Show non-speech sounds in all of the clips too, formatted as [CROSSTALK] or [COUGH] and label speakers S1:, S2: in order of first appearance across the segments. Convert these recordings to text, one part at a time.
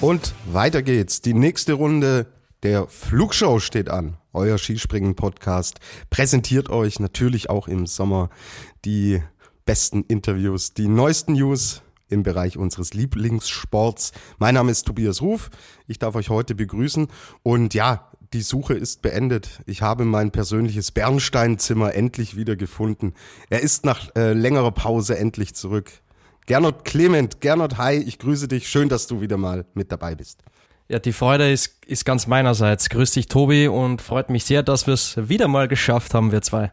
S1: Und weiter geht's. Die nächste Runde der Flugshow steht an. Euer Skispringen-Podcast präsentiert euch natürlich auch im Sommer die besten Interviews, die neuesten News im Bereich unseres Lieblingssports. Mein Name ist Tobias Ruf. Ich darf euch heute begrüßen. Und ja, die Suche ist beendet. Ich habe mein persönliches Bernsteinzimmer endlich wieder gefunden. Er ist nach äh, längerer Pause endlich zurück. Gernot Clement, Gernot, hi, ich grüße dich. Schön, dass du wieder mal mit dabei bist.
S2: Ja, die Freude ist, ist ganz meinerseits. Grüß dich, Tobi, und freut mich sehr, dass wir es wieder mal geschafft haben, wir zwei.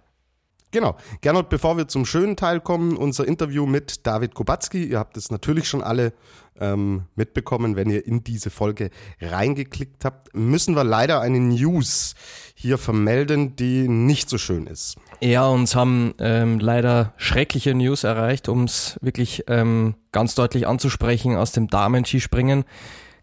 S1: Genau. Gernot, bevor wir zum schönen Teil kommen, unser Interview mit David Kubacki. Ihr habt es natürlich schon alle ähm, mitbekommen, wenn ihr in diese Folge reingeklickt habt. Müssen wir leider eine News hier vermelden, die nicht so schön ist.
S2: Ja, uns haben ähm, leider schreckliche News erreicht, um es wirklich ähm, ganz deutlich anzusprechen aus dem Damen-Skispringen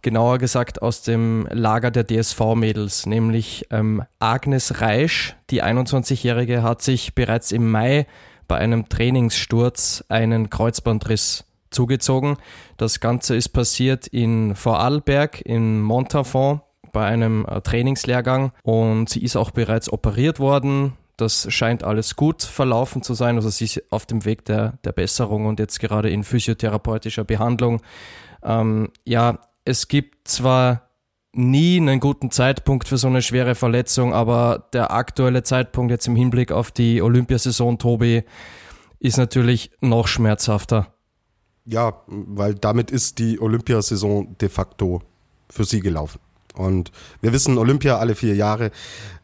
S2: genauer gesagt aus dem Lager der DSV-Mädels, nämlich ähm, Agnes Reisch, die 21-Jährige, hat sich bereits im Mai bei einem Trainingssturz einen Kreuzbandriss zugezogen. Das Ganze ist passiert in Vorarlberg, in Montafon, bei einem äh, Trainingslehrgang und sie ist auch bereits operiert worden. Das scheint alles gut verlaufen zu sein. Also sie ist auf dem Weg der, der Besserung und jetzt gerade in physiotherapeutischer Behandlung. Ähm, ja, es gibt zwar nie einen guten Zeitpunkt für so eine schwere Verletzung, aber der aktuelle Zeitpunkt jetzt im Hinblick auf die Olympiasaison, Tobi, ist natürlich noch schmerzhafter.
S1: Ja, weil damit ist die Olympiasaison de facto für sie gelaufen. Und wir wissen, Olympia alle vier Jahre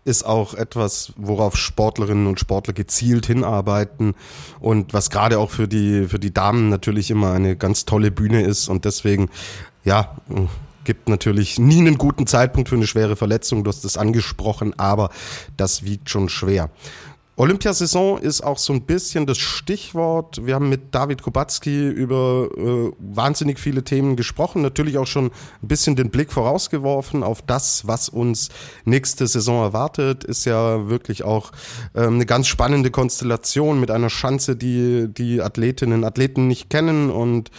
S1: ist auch etwas, worauf Sportlerinnen und Sportler gezielt hinarbeiten und was gerade auch für die, für die Damen natürlich immer eine ganz tolle Bühne ist. Und deswegen ja, gibt natürlich nie einen guten Zeitpunkt für eine schwere Verletzung. Du hast es angesprochen, aber das wiegt schon schwer. Olympiasaison ist auch so ein bisschen das Stichwort. Wir haben mit David Kubacki über äh, wahnsinnig viele Themen gesprochen, natürlich auch schon ein bisschen den Blick vorausgeworfen auf das, was uns nächste Saison erwartet. Ist ja wirklich auch ähm, eine ganz spannende Konstellation mit einer Schanze, die die Athletinnen und Athleten nicht kennen und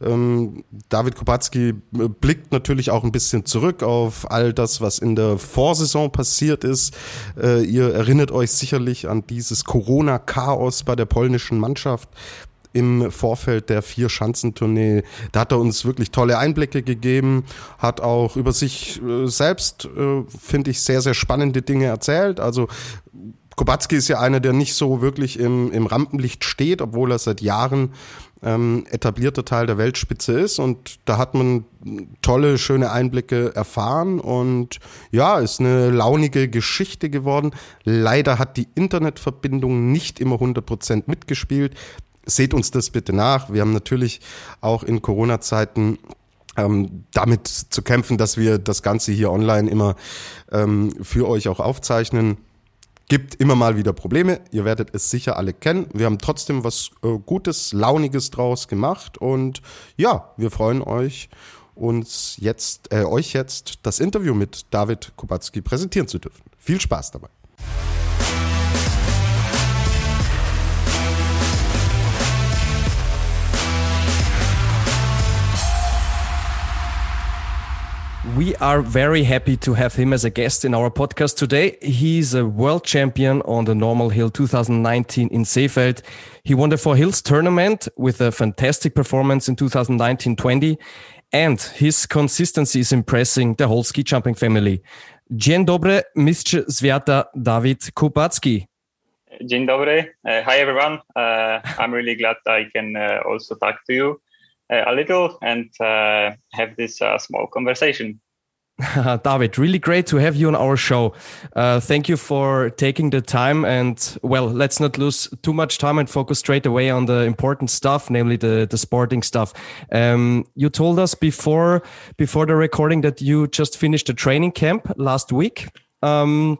S1: ähm, David Kubacki äh, blickt natürlich auch ein bisschen zurück auf all das, was in der Vorsaison passiert ist. Äh, ihr erinnert euch sicherlich an dieses Corona-Chaos bei der polnischen Mannschaft im Vorfeld der vier Schanzentournee. Da hat er uns wirklich tolle Einblicke gegeben, hat auch über sich äh, selbst, äh, finde ich, sehr, sehr spannende Dinge erzählt. Also Kubacki ist ja einer, der nicht so wirklich im, im Rampenlicht steht, obwohl er seit Jahren ähm, etablierter Teil der Weltspitze ist. Und da hat man tolle, schöne Einblicke erfahren. Und ja, ist eine launige Geschichte geworden. Leider hat die Internetverbindung nicht immer 100% mitgespielt. Seht uns das bitte nach. Wir haben natürlich auch in Corona-Zeiten ähm, damit zu kämpfen, dass wir das Ganze hier online immer ähm, für euch auch aufzeichnen. Gibt immer mal wieder Probleme. Ihr werdet es sicher alle kennen. Wir haben trotzdem was äh, Gutes, Launiges draus gemacht. Und ja, wir freuen euch, uns jetzt, äh, euch jetzt das Interview mit David Kubacki präsentieren zu dürfen. Viel Spaß dabei.
S2: We are very happy to have him as a guest in our podcast today. He's a world champion on the Normal Hill 2019 in Seefeld. He won the Four Hills tournament with a fantastic performance in 2019-20 and his consistency is impressing the whole ski jumping family. Dzień dobry, Mr. Zwiata David Kubacki.
S3: Dzień dobry. Uh, hi, everyone. Uh, I'm really glad I can uh, also talk to you uh, a little and uh, have this uh, small conversation. [LAUGHS]
S2: David, really great to have you on our show. Uh, thank you for taking the time. And well, let's not lose too much time and focus straight away on the important stuff, namely the, the sporting stuff. Um, you told us before before the recording that you just finished a training camp last week. Um,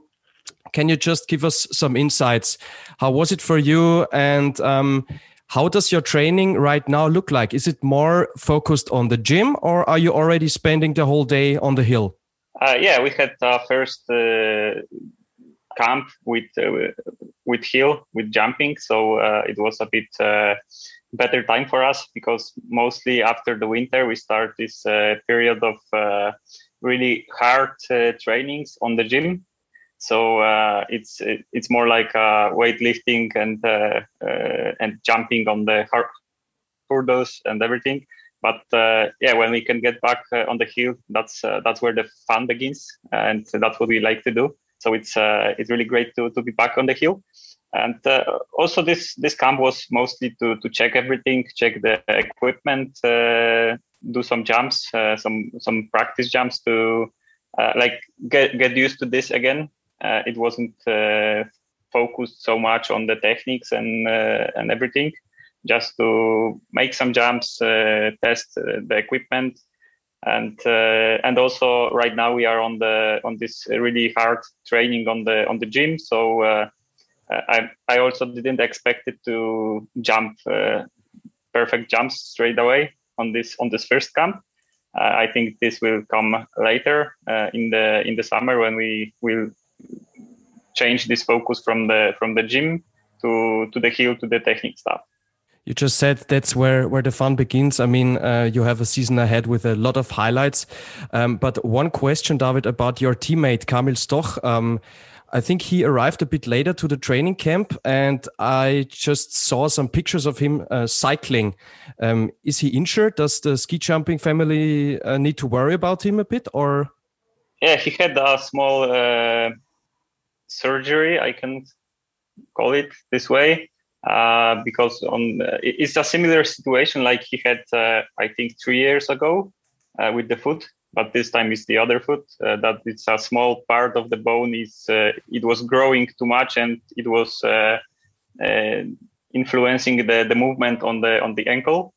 S2: can you just give us some insights? How was it for you? And um, how does your training right now look like? Is it more focused on the gym or are you already spending the whole day on the hill?
S3: Uh, yeah, we had our first uh, camp with uh, with hill with jumping, so uh, it was a bit uh, better time for us because mostly after the winter we start this uh, period of really hard trainings on the gym so uh, it's it's more like uh, weightlifting and uh, uh and jumping on the hurdles and everything. But uh, yeah, when we can get back uh, on the hill, that's that's where the fun begins, and that's what we like to do. So it's it's really great to to be back on the hill. And also, this this camp was mostly to to check everything, check the equipment, do some jumps, some some practice jumps to like get get used to this again uh, it wasn't uh, focused so much on the techniques and uh, and everything. Just to make some jumps test the equipment. And uh, and also right now we are on the on this really hard training on the on the gym. So uh, I I also didn't expect it to jump uh, perfect jumps straight away on this on this first camp. I think this will come later in the in the summer when we will change this focus from the from the gym to to the hill to the technique stuff
S2: you just said that's where where the fun begins. I mean, uh, you have a season ahead with a lot of highlights. Um, but one question, David, about your teammate Kamil Stoch. Um, I think he arrived a bit later to the training camp, and I just saw some pictures of him uh, cycling. Um, is he injured? Does the ski jumping family uh, need to worry about him a bit, or?
S3: Yeah, he had a small uh, surgery. I can call it this way uh, because on uh, it's a similar situation like he had uh, I think three years ago uh, with the foot, but this time it's the other foot. Uh, that it's a small part of the bone is uh, it was growing too much and it was influencing the, the movement on the on the ankle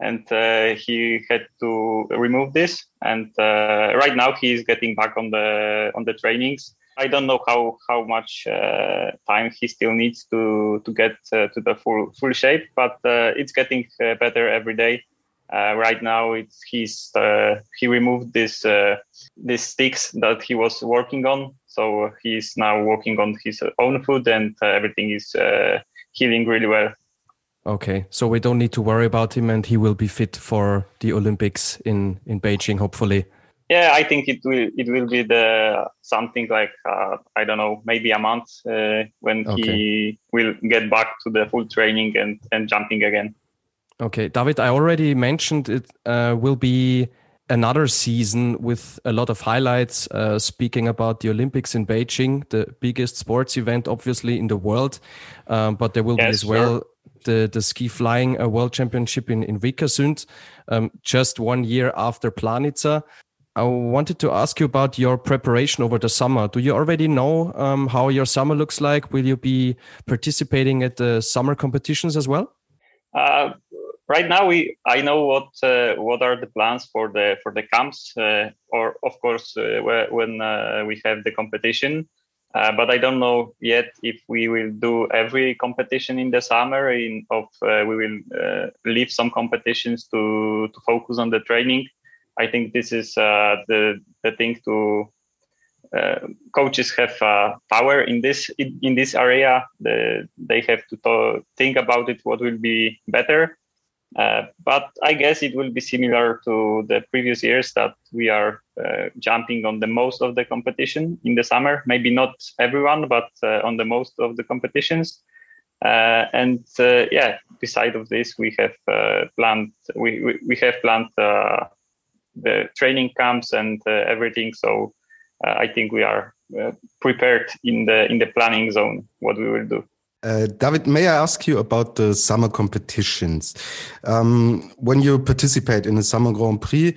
S3: and uh, he had to remove this and uh, right now he is getting back on the on the trainings I don't know how how much uh, time he still needs to to get uh, to the full full shape, but uh, it's getting uh, better every day. Uh, right now, it's he's uh, he removed this these sticks that he was working on, so he's now working on his own food, and everything is healing really well.
S2: Okay, so we don't need to worry about him, and he will be fit for the Olympics in in Beijing, hopefully
S3: yeah i think it will it will be the something like uh, i don't know maybe a month uh, when okay. he will get back to the full training and and jumping again
S2: okay david i already mentioned it uh, will be another season with a lot of highlights uh, speaking about the olympics in beijing the biggest sports event obviously in the world um, but there will yes, be as well sure. the, the ski flying uh, world championship in, in Vikersund, um, just one year after Planica. I wanted to ask you about your preparation over the summer. Do you already know um, how your summer looks like? Will you be participating at the summer competitions as well?
S3: Uh, right now, we I know what uh, what are the plans for the for the camps, uh, or of course uh, when uh, we have the competition. Uh, but I don't know yet if we will do every competition in the summer. In of we will leave some competitions to to focus on the training I think this is uh, the the thing to uh, coaches have uh, power in this in, this area. The, they have to, to think about it. What will be better? Uh, but I guess it will be similar to the previous years that we are uh, jumping on the most of the competition in the summer. Maybe not everyone, but uh, on the most of the competitions. and yeah, beside of this, we have planned we, we, we have planned the training camps and uh, everything. So uh, I think we are uh, prepared in the in the planning zone what we will do.
S1: Uh, David, may I ask you about the summer competitions? Um, when you participate in the Summer Grand Prix,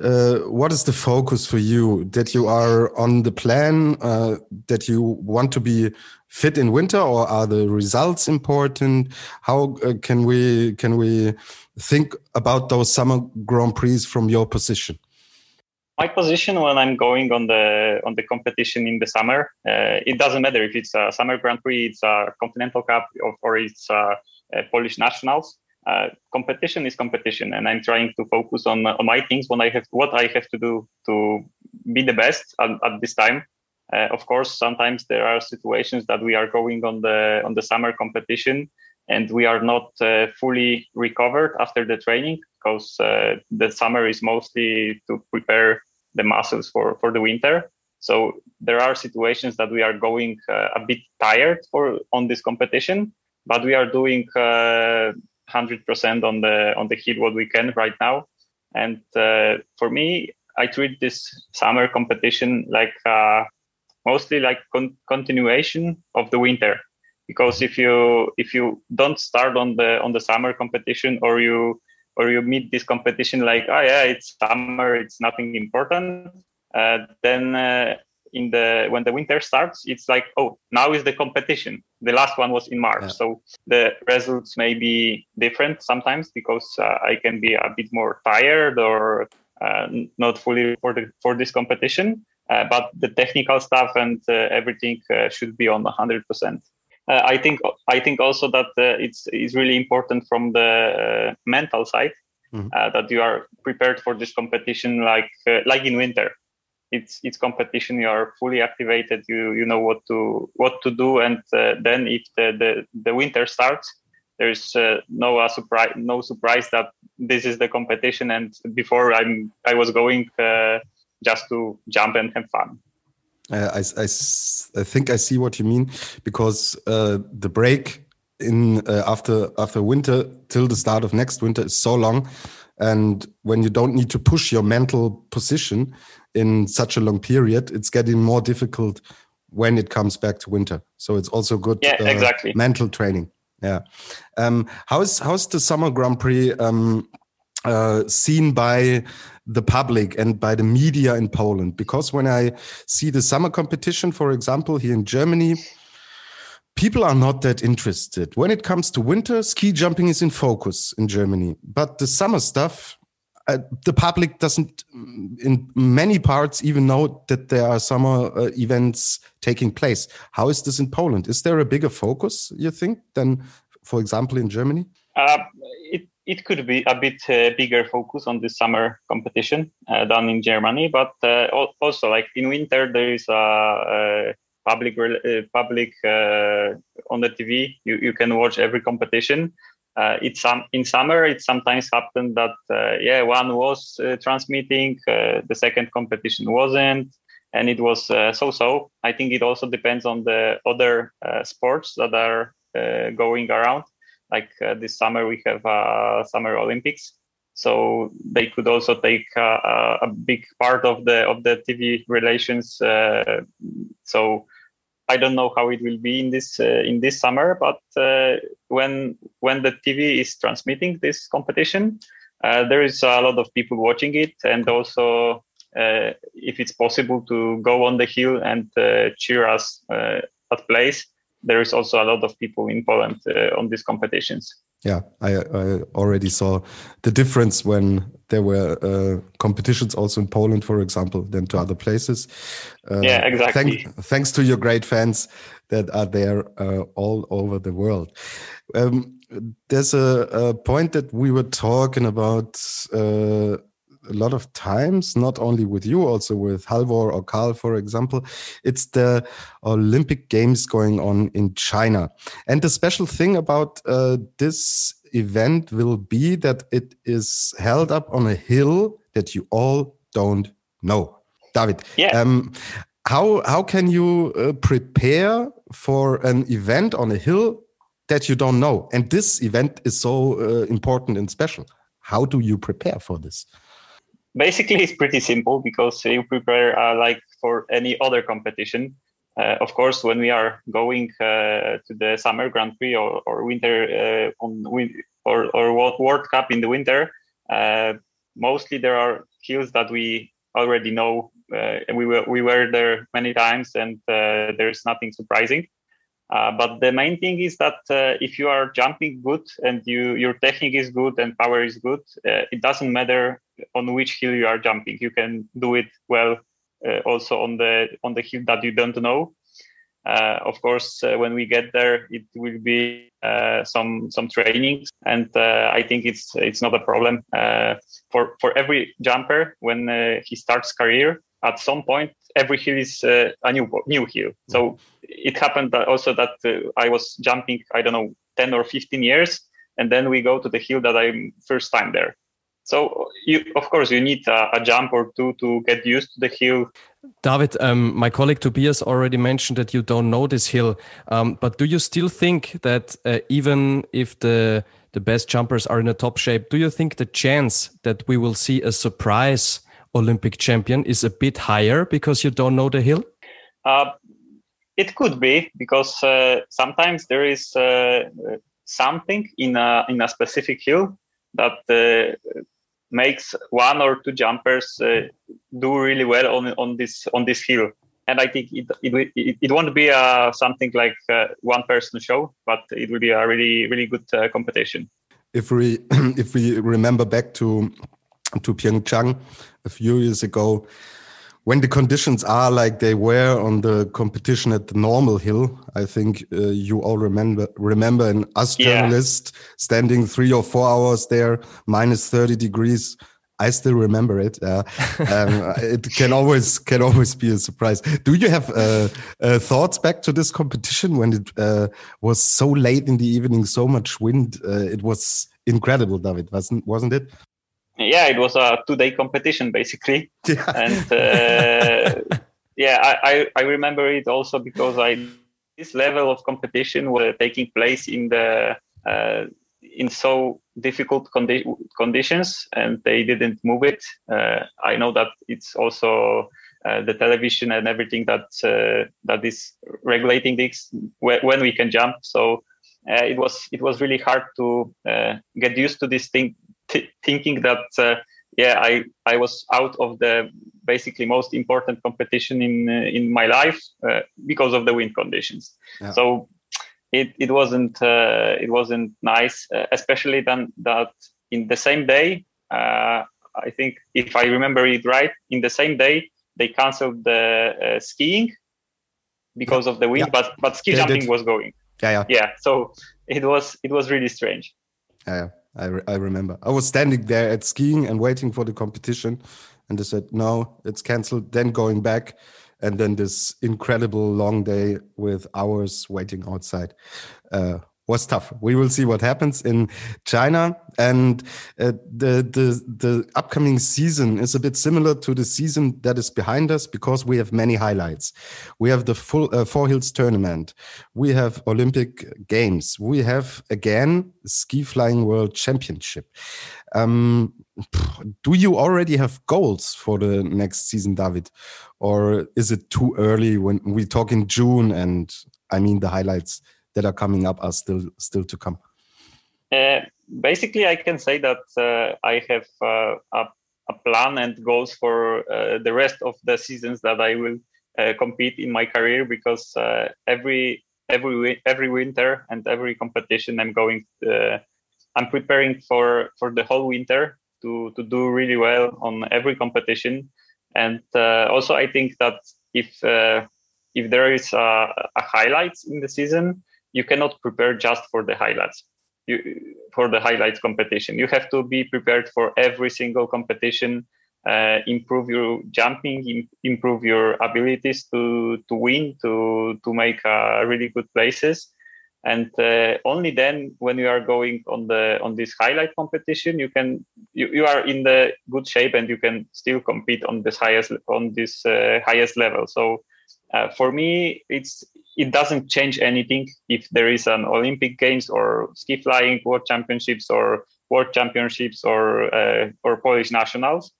S1: uh, what is the focus for you? That you are on the plan, uh, that you want to be fit in winter, or are the results important? How uh, can we can we think about those Summer Grand Prix from your position?
S3: My position when I'm going on the on the competition in the summer, uh, it doesn't matter if it's a summer Grand Prix, it's a Continental Cup, or, or it's a, a Polish nationals. Uh, competition is competition, and I'm trying to focus on, on my things. When I have what I have to do to be the best at, at this time. Uh, of course, sometimes there are situations that we are going on the on the summer competition, and we are not uh, fully recovered after the training because uh, the summer is mostly to prepare the muscles for, for the winter. So there are situations that we are going uh, a bit tired for on this competition, but we are doing uh, 100% on the on the hill what we can right now. And uh, for me, I treat this summer competition like uh, mostly like con- continuation of the winter because if you if you don't start on the on the summer competition or you or you meet this competition like oh yeah it's summer it's nothing important uh, then uh, in the when the winter starts it's like oh now is the competition. The last one was in march. Yeah. so the results may be different sometimes because uh, i can be a bit more tired or uh, not fully for the for this competition uh, but the technical stuff and uh, everything should be on 100% uh, I think I think also that uh, it's is really important from the uh, mental side mm-hmm. that you are prepared for this competition like like in winter. It's it's competition. You are fully activated. You you know what to what to do, and then if the, the the winter starts, there's uh, no uh, surprise no surprise that this is the competition and before i'm i was going uh, just to jump and have fun
S1: uh, I, I, I think I see what you mean because uh, the break in uh, after after winter till the start of next winter is so long, and when you don't need to push your mental position in such a long period, it's getting more difficult when it comes back to winter. So it's also good
S3: yeah, uh, exactly.
S1: mental training. Yeah. Um, how's how's the summer Grand Prix um, uh, seen by the public and by the media in Poland. Because when I see the summer competition, for example, here in Germany, people are not that interested. When it comes to winter, ski jumping is in focus in Germany. But the summer stuff, uh, the public doesn't, in many parts, even know that there are summer uh, events taking place. How is this in Poland? Is there a bigger focus, you think, than, for example, in Germany?
S3: Uh, it could be a bit uh, bigger focus on the summer competition uh, than in Germany, but uh, also like in winter there is a, a public uh, public uh, on the TV. You you can watch every competition. Uh, it's in summer. It sometimes happened that yeah one was transmitting, the second competition wasn't, and it was so-so. I think it also depends on the other sports that are going around like uh, this summer we have uh, summer olympics. So they could also take uh, a big part of the of the tv relations uh, so i don't know how it will be in this uh, in this summer but uh, when when the tv is transmitting this competition there is a lot of people watching it and also if it's possible to go on the hill and cheer us at place there is also a lot of people in Poland uh, on these competitions.
S1: Yeah, I, I, already saw the difference when there were uh, competitions also in Poland, for example, than to other places.
S3: Uh, yeah, exactly.
S1: Thank, thanks to your great fans that are there uh, all over the world. Um, there's a, a, point that we were talking about uh, a lot of times, not only with you, also with Halvor or Carl, for example. It's the Olympic Games going on in China. And the special thing about uh, this event will be that it is held up on a hill that you all don't know. David,
S3: yeah. Um,
S1: how, how can you uh, prepare for an event on a hill that you don't know? And this event is so uh, important and special. How do you prepare for this?
S3: Basically it's pretty simple because you prepare uh, like for any other competition Uh, of course, when we are going uh, to the summer Grand Prix or, or winter uh, on win- or, or World Cup in the winter, uh, mostly there are hills that we already know. Uh, we were we were there many times, and there's nothing surprising. but the main thing is that if you are jumping good and you your technique is good and power is good, it doesn't matter on which hill you are jumping. You can do it well uh, also on the on the hill that you don't know. Uh, of course, uh, when we get there, it will be uh, some some training, and uh, I think it's it's not a problem uh, for for every jumper when he starts career. At some point, every hill is a new new hill. So mm-hmm. it happened that also that I was jumping, I don't know, ten or fifteen years, and then we go to the hill that I'm first time there so you, of course, you need a, a, jump or two to get used to the hill.
S2: David, um, my colleague Tobias already mentioned that you don't know this hill, um, but do you still think that uh, even if the the best jumpers are in a top shape, do you think the chance that we will see a surprise Olympic champion is a bit higher because you don't know the hill?
S3: Uh, it could be because uh, sometimes there is uh, something in a in a specific hill that uh, makes one or two jumpers uh, do really well on on this on this hill. And I think it it, it, it won't be uh, something like uh, one person show, but it will be a really really good uh, competition.
S1: If we [CLEARS THROAT] if we remember back to to Pyeongchang a few years ago, when the conditions are like they were on the competition at the normal hill, I think uh, you all remember remember an us yeah. journalist standing three or four hours there, minus thirty degrees. I still remember it. Uh, [LAUGHS] um, it can always can always be a surprise. Do you have uh, uh thoughts back to this competition when it uh, was so late in the evening, so much wind? Uh, it was incredible, David, wasn't wasn't it?
S3: Yeah, it was a two day competition basically. [LAUGHS] Yeah. And uh, yeah, I, I, remember it also because I this level of competition was taking place in the uh, in so difficult condi- conditions and they didn't move it. Uh, I know that it's also uh, the television and everything that uh, that is regulating this when we can jump. So uh, it was it was really hard to uh, get used to this thing thinking that uh, yeah i i was out of the basically most important competition in uh, in my life uh, because of the wind conditions yeah. so it it wasn't uh, it wasn't nice uh, especially then that in the same day uh, i think if i remember it right in the same day they canceled the skiing because yeah. of the wind yeah. but but ski they jumping did. was going
S1: yeah yeah
S3: yeah so it was it was really strange
S1: yeah I, re I remember. I was standing there at skiing and waiting for the competition, and they said, no, it's canceled. Then going back, and then this incredible long day with hours waiting outside. Uh, was tough. We will see what happens in China, and uh, the the the upcoming season is a bit similar to the season that is behind us because we have many highlights. We have the full uh, Four Hills tournament, we have Olympic Games, we have again Ski Flying World Championship. Um, do you already have goals for the next season, David, or is it too early when we talk in June and I mean the highlights? That are coming up are still still to come?
S3: Uh, basically, I can say that uh, I have uh, a, a, plan and goals for uh, the rest of the seasons that I will uh, compete in my career because uh, every every every winter and every competition I'm going. I'm preparing for for the whole winter to to do really well on every competition, and also I think that if if there is a, a highlights in the season, you cannot prepare just for the highlights. You, for the highlights competition. You have to be prepared for every single competition uh, improve your jumping Im- improve your abilities to to win to to make uh, really good places. And uh, only then when you are going on the on this highlight competition you can you, you are in the good shape and you can still compete on this highest on this uh, highest level. So uh, for me it's it doesn't change anything if there is an Olympic Games or ski flying World Championships or World Championships or uh, or Polish nationals.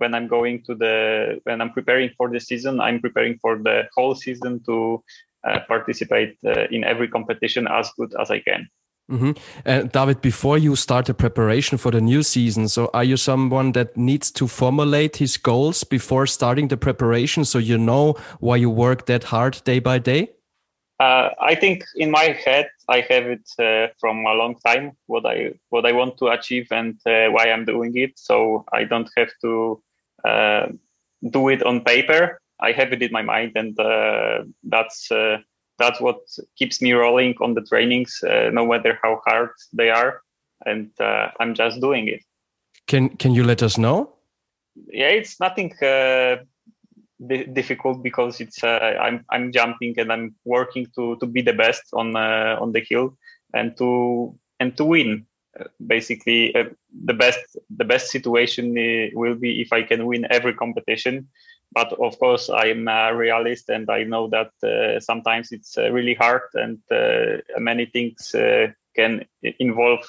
S3: when I'm going to the when I'm preparing for the season, I'm preparing for the whole season to uh, participate uh, in every competition as good as I can.
S2: Mm-hmm. Uh, David, before you start the preparation for the new season, so are you someone that needs to formulate his goals before starting the preparation so you know why you work that hard day by day?
S3: Uh, I think in my head I have it uh, from a long time what I what I want to achieve and uh, why I'm doing it. So I don't have to uh, do it on paper. I have it in my mind, and uh, that's uh, that's what keeps me rolling on the trainings, no matter how hard they are. And I'm just doing it.
S2: Can Can you let us know?
S3: Yeah, it's nothing difficult because it's uh, I'm I'm jumping and I'm working to to be the best on uh, on the hill and to and to win. Uh, basically, uh, the best the best situation uh, will be if I can win every competition. But of course, I'm a realist and I know that uh, sometimes it's really hard and many things can involve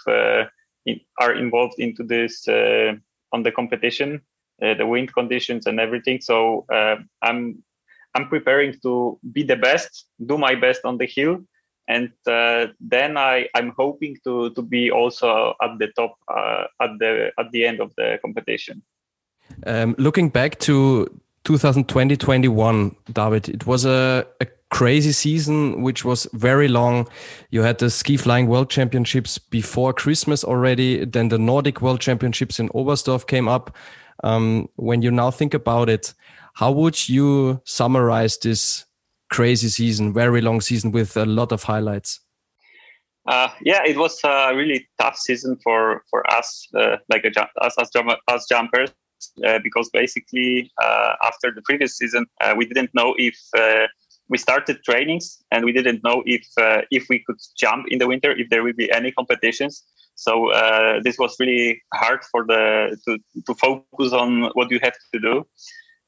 S3: in, are involved into this on the competition uh, the wind conditions and everything. So uh, I'm I'm preparing to be the best, do my best on the hill, and uh, then I I'm hoping to to be also at the top uh, at the at the end of the competition.
S2: Um, looking back to 2020-21, David, it was a, a crazy season which was very long. You had the ski flying world championships before Christmas already. Then the Nordic world championships in Oberstdorf came up. Um, when you now think about it, how would you summarize this crazy season, very long season with a lot of highlights?
S3: Uh, yeah, it was a really tough season for for us, uh, like a, us as, jumpers, uh, because basically uh, after the previous season, uh, we didn't know if uh, we started trainings and we didn't know if if we could jump in the winter, if there will be any competitions. So uh, this was really hard for the to, to focus on what you have to do.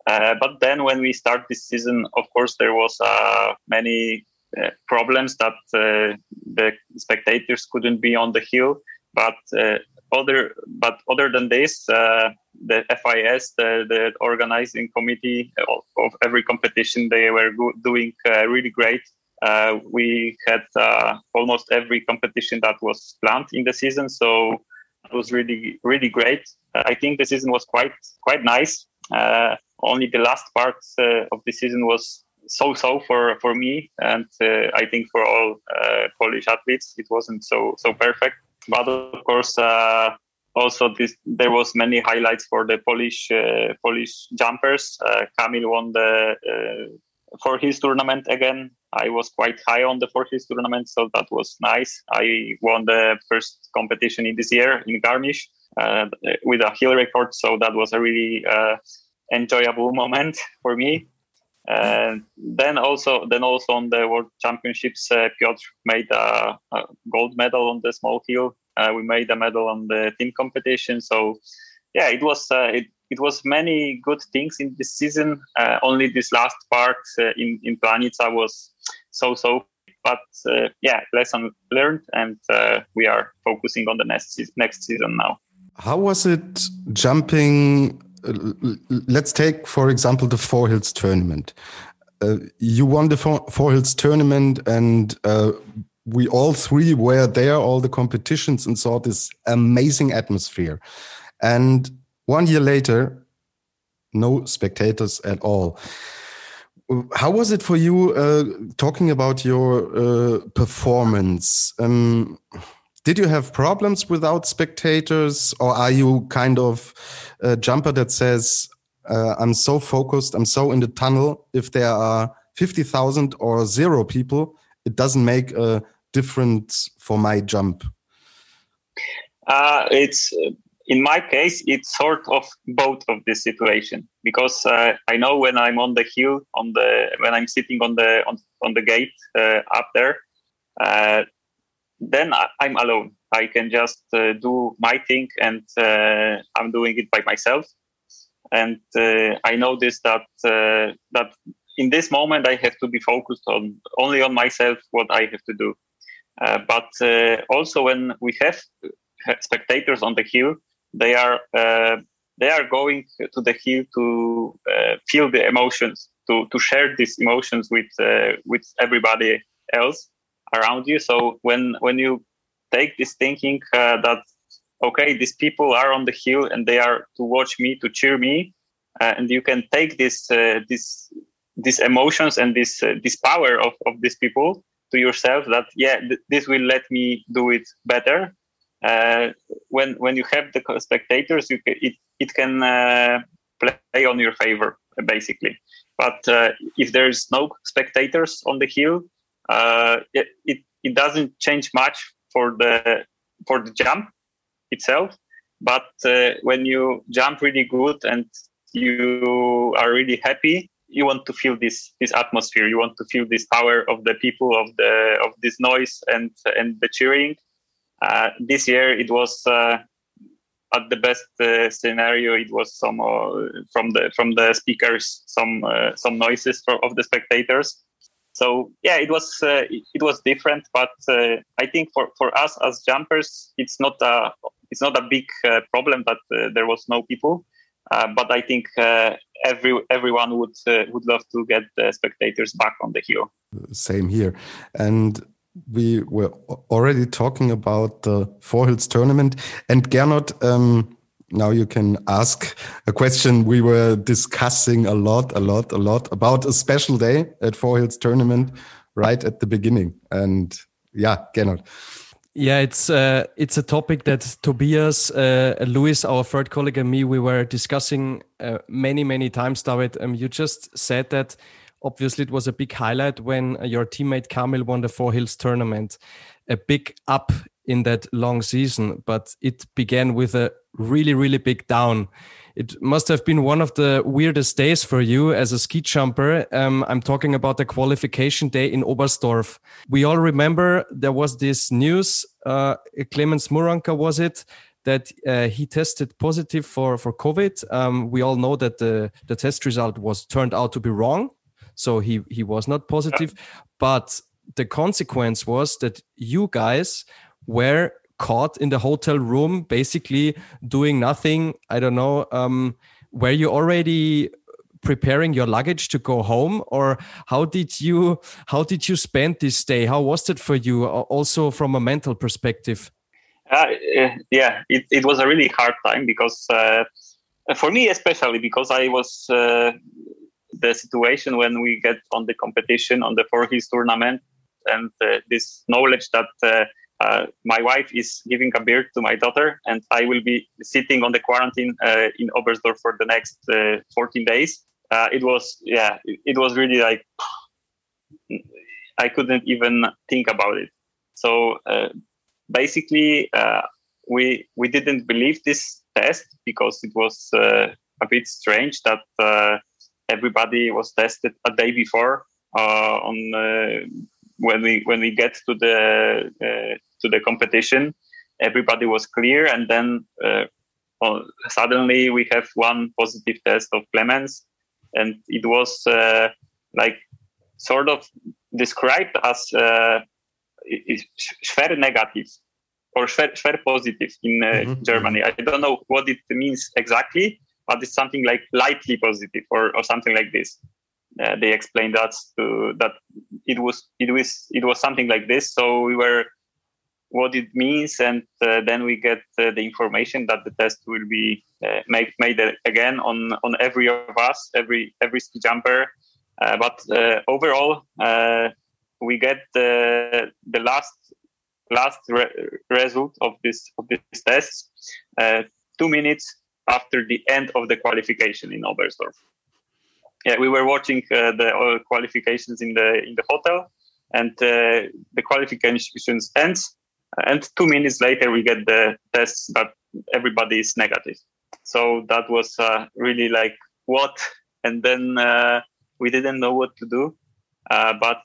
S3: Uh, but then when we start this season, of course, there was uh, many uh, problems that uh, the spectators couldn't be on the hill. But uh, other but other than this, the FIS, the, the organizing committee of, every competition, they were go- doing really great uh, we had uh, almost every competition that was planned in the season, so it was really really great. Uh, I think the season was quite quite nice. Uh, only the last part uh, of the season was so-so for for me, and uh, I think for all Polish athletes, it wasn't so so perfect. But of course, also this there was many highlights for the Polish Polish jumpers. Kamil won the Four Hills tournament again. I was quite high on the Four Hills tournament, so that was nice. I won the first competition in this year in Garmisch uh, with a hill record, so that was a really uh, enjoyable moment [LAUGHS] for me. And then also, then also on the World Championships, uh, Piotr made a, a, gold medal on the small hill. Uh, we made a medal on the team competition. So, yeah, it was uh, it, it was many good things in this season. Uh, only this last part uh, in in Planica was so so. But uh, yeah, lesson learned, and uh, we are focusing on the next next season now.
S1: How was it jumping? Let's take, for example, the Four Hills tournament. Uh, you won the Four, Four Hills tournament, and uh, we all three were there, all the competitions, and saw this amazing atmosphere. And one year later, no spectators at all. How was it for you uh, talking about your uh, performance? Um, did you have problems without spectators, or are you kind of a jumper that says, uh, I'm so focused, I'm so in the tunnel, if there are 50,000 or zero people, it doesn't make a difference for my jump?
S3: Uh, it's in my case, it's sort of both of this situation because uh, I know when I'm on the hill, on the when I'm sitting on the on, on the gate uh, up there, uh, then I, am alone. I can just uh, do my thing, and uh, I'm doing it by myself. And uh, I this that that in this moment I have to be focused on only on myself, what I have to do. but also when we have spectators on the hill, they are uh, they are going to the hill to uh, feel the emotions, to to share these emotions with uh, with everybody else around you. So when when you take this thinking that okay, these people are on the hill and they are to watch me, to cheer me, uh, and you can take this uh, this these emotions and this uh, this power of, of these people to yourself that yeah th- this will let me do it better when when you have the spectators you it it can uh, play on your favor basically. But uh, if there's no spectators on the hill uh, it, it it doesn't change much for the for the jump itself. But uh, when you jump really good and you are really happy you want to feel this this atmosphere. You want to feel this power of the people of the of this noise and and the cheering. uh, this year it was uh, at the best uh, scenario it was some uh, from the from the speakers some uh, some noises for, of the spectators. So yeah it was uh, it was different but i think for for us as jumpers it's not a it's not a big problem that there was no people. Uh, but I think uh, every everyone would uh, would love to get the spectators back on the hill.
S1: Same here, and we were already talking about the Four Hills tournament. And Gernot, um, now you can ask a question. We were discussing a lot, a lot, a lot about a special day at Four Hills tournament right at the beginning. And yeah, Gernot.
S2: Yeah, it's uh, it's a topic that Tobias, uh, Luis, our third colleague, and me we were discussing uh, many many times. David, um, you just said that obviously it was a big highlight when your teammate Kamil won the Four Hills tournament, a big up in that long season, but it began with a really really big down it must have been one of the weirdest days for you as a ski jumper. Um, I'm talking about the qualification day in Oberstdorf. We all remember there was this news. Uh, Klemens Murańka was it? That uh, he tested positive for for COVID. Um, we all know that the the test result was turned out to be wrong, so he he was not positive. But the consequence was that you guys were caught in the hotel room, basically doing nothing. I don't know. Um, were you already preparing your luggage to go home or how did you how did you spend this day how was it for you also from a mental perspective
S3: uh, yeah it, it was a really hard time because uh, for me especially because i was uh, the situation when we get on the competition on the four hills tournament and uh, this knowledge that uh, uh, my wife is giving a beer to my daughter, and I will be sitting on the quarantine uh, in Oberstdorf for the next uh, 14 days. Uh, it was, yeah, it, it, was really like I couldn't even think about it. So basically, we we didn't believe this test because it was a bit strange that everybody was tested a day before on when we when we get to the uh, to the competition, everybody was clear, and then uh, suddenly we have one positive test of Klemens, and it was uh, like sort of described as uh, schwer negative or schwer, schwer positive in uh, mm-hmm. Germany. I don't know what it means exactly, but it's something like lightly positive or, or something like this. Uh, they explained us to that it was it was it was something like this. So we were what it means and uh, then we get uh, the information that the test will be uh, made made again on on every of us every every ski jumper. Uh, but uh, overall we get the the last last re- result of this of this test two minutes after the end of the qualification in Oberstdorf yeah, we were watching uh, the uh, qualifications in the in the hotel, and uh, the qualifications ends, and two minutes later we get the test that everybody is negative. So that was uh, really like what, and then uh, we didn't know what to do, uh, but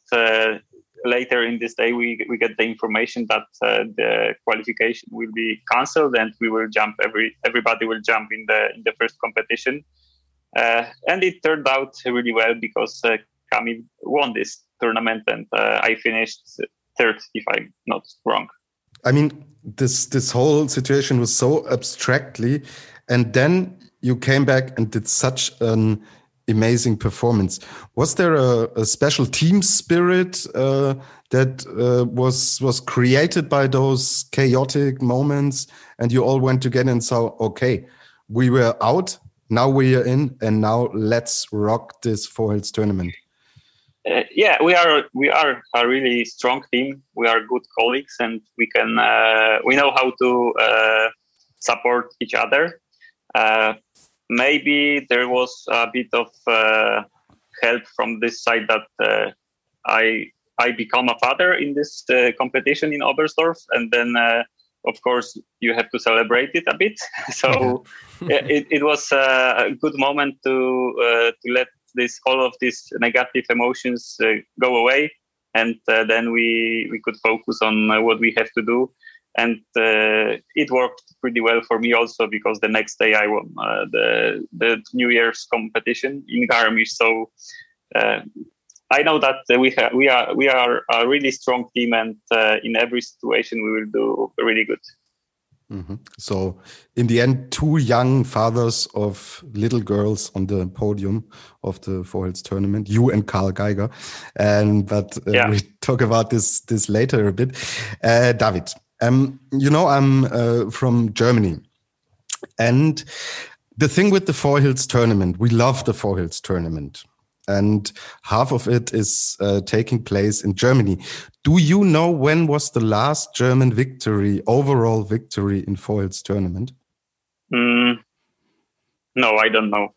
S3: later in this day we, we get the information that uh, the qualification will be cancelled and we will jump every everybody will jump in the in the first competition uh, and it turned out really well because uh, Kamil won this tournament and uh, I finished third, if I'm not wrong.
S1: I mean, this this whole situation was so abstractly, and then you came back and did such an amazing performance. Was there a, a special team spirit uh, that uh, was was created by those chaotic moments, and you all went together and saw, okay, we were out, now we are in, and now let's rock this four hills tournament.
S3: Uh, yeah, we are we are a really strong team. We are good colleagues, and we can uh, we know how to uh, support each other. Uh, maybe there was a bit of uh, help from this side that uh, I I become a father in this uh, competition in Oberstdorf, and then uh, of course you have to celebrate it a bit. [LAUGHS] so [LAUGHS] it, it was a good moment to uh, to let this all of these negative emotions uh, go away, and then we we could focus on what we have to do and uh, it worked pretty well for me also because the next day I won uh, the the New Year's competition in Garmisch. So uh, I know that we ha- we are we are a really strong team, and uh, in every situation we will do really good.
S1: Mm -hmm. So, in the end, two young fathers of little girls on the podium of the Four Hills tournament, you and Karl Geiger. And but uh, yeah. we talk about this this later a bit. Uh, David, um, you know, I'm uh, from Germany. And the thing with the Four Hills tournament, we love the Four Hills tournament. And half of it is uh, taking place in Germany. Do you know when was the last German victory, overall victory in Four Hills tournament?
S3: Mm, no, I don't know.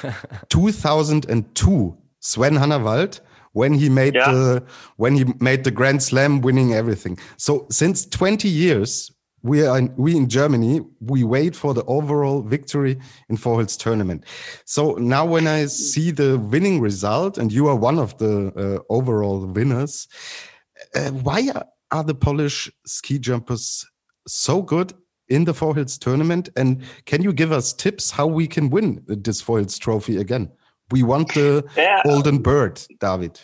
S3: [LAUGHS]
S1: 2002, Sven Hannawald when he made yeah. the when he made the Grand Slam, winning everything. So since 20 years, we are in, we in Germany we wait for the overall victory in Four Hills tournament. So now when I see the winning result and you are one of the uh, overall winners, uh, why are the Polish ski jumpers so good in the Four Hills tournament? And can you give us tips how we can win this Four Hills trophy again? We want the yeah. golden bird, David.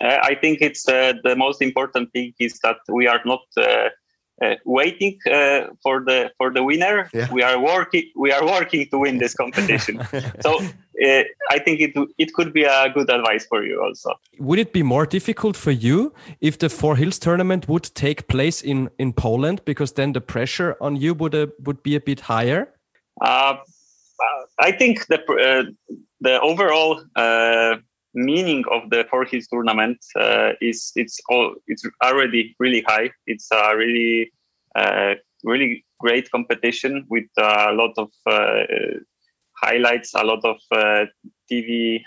S3: Uh, I think it's uh, the most important thing is that we are not uh, uh waiting uh, for the for the winner. Yeah. We are working. We are working to win this competition. [LAUGHS] so uh, I think it it could be a good advice for you also.
S2: Would it be more difficult for you if the Four Hills tournament would take place in in Poland because then the pressure on you would would be a bit higher?
S3: I think the the overall uh, meaning of the four hills tournament uh, is it's all it's already really high. It's a really uh, really great competition with a lot of uh, highlights, a lot of uh, TV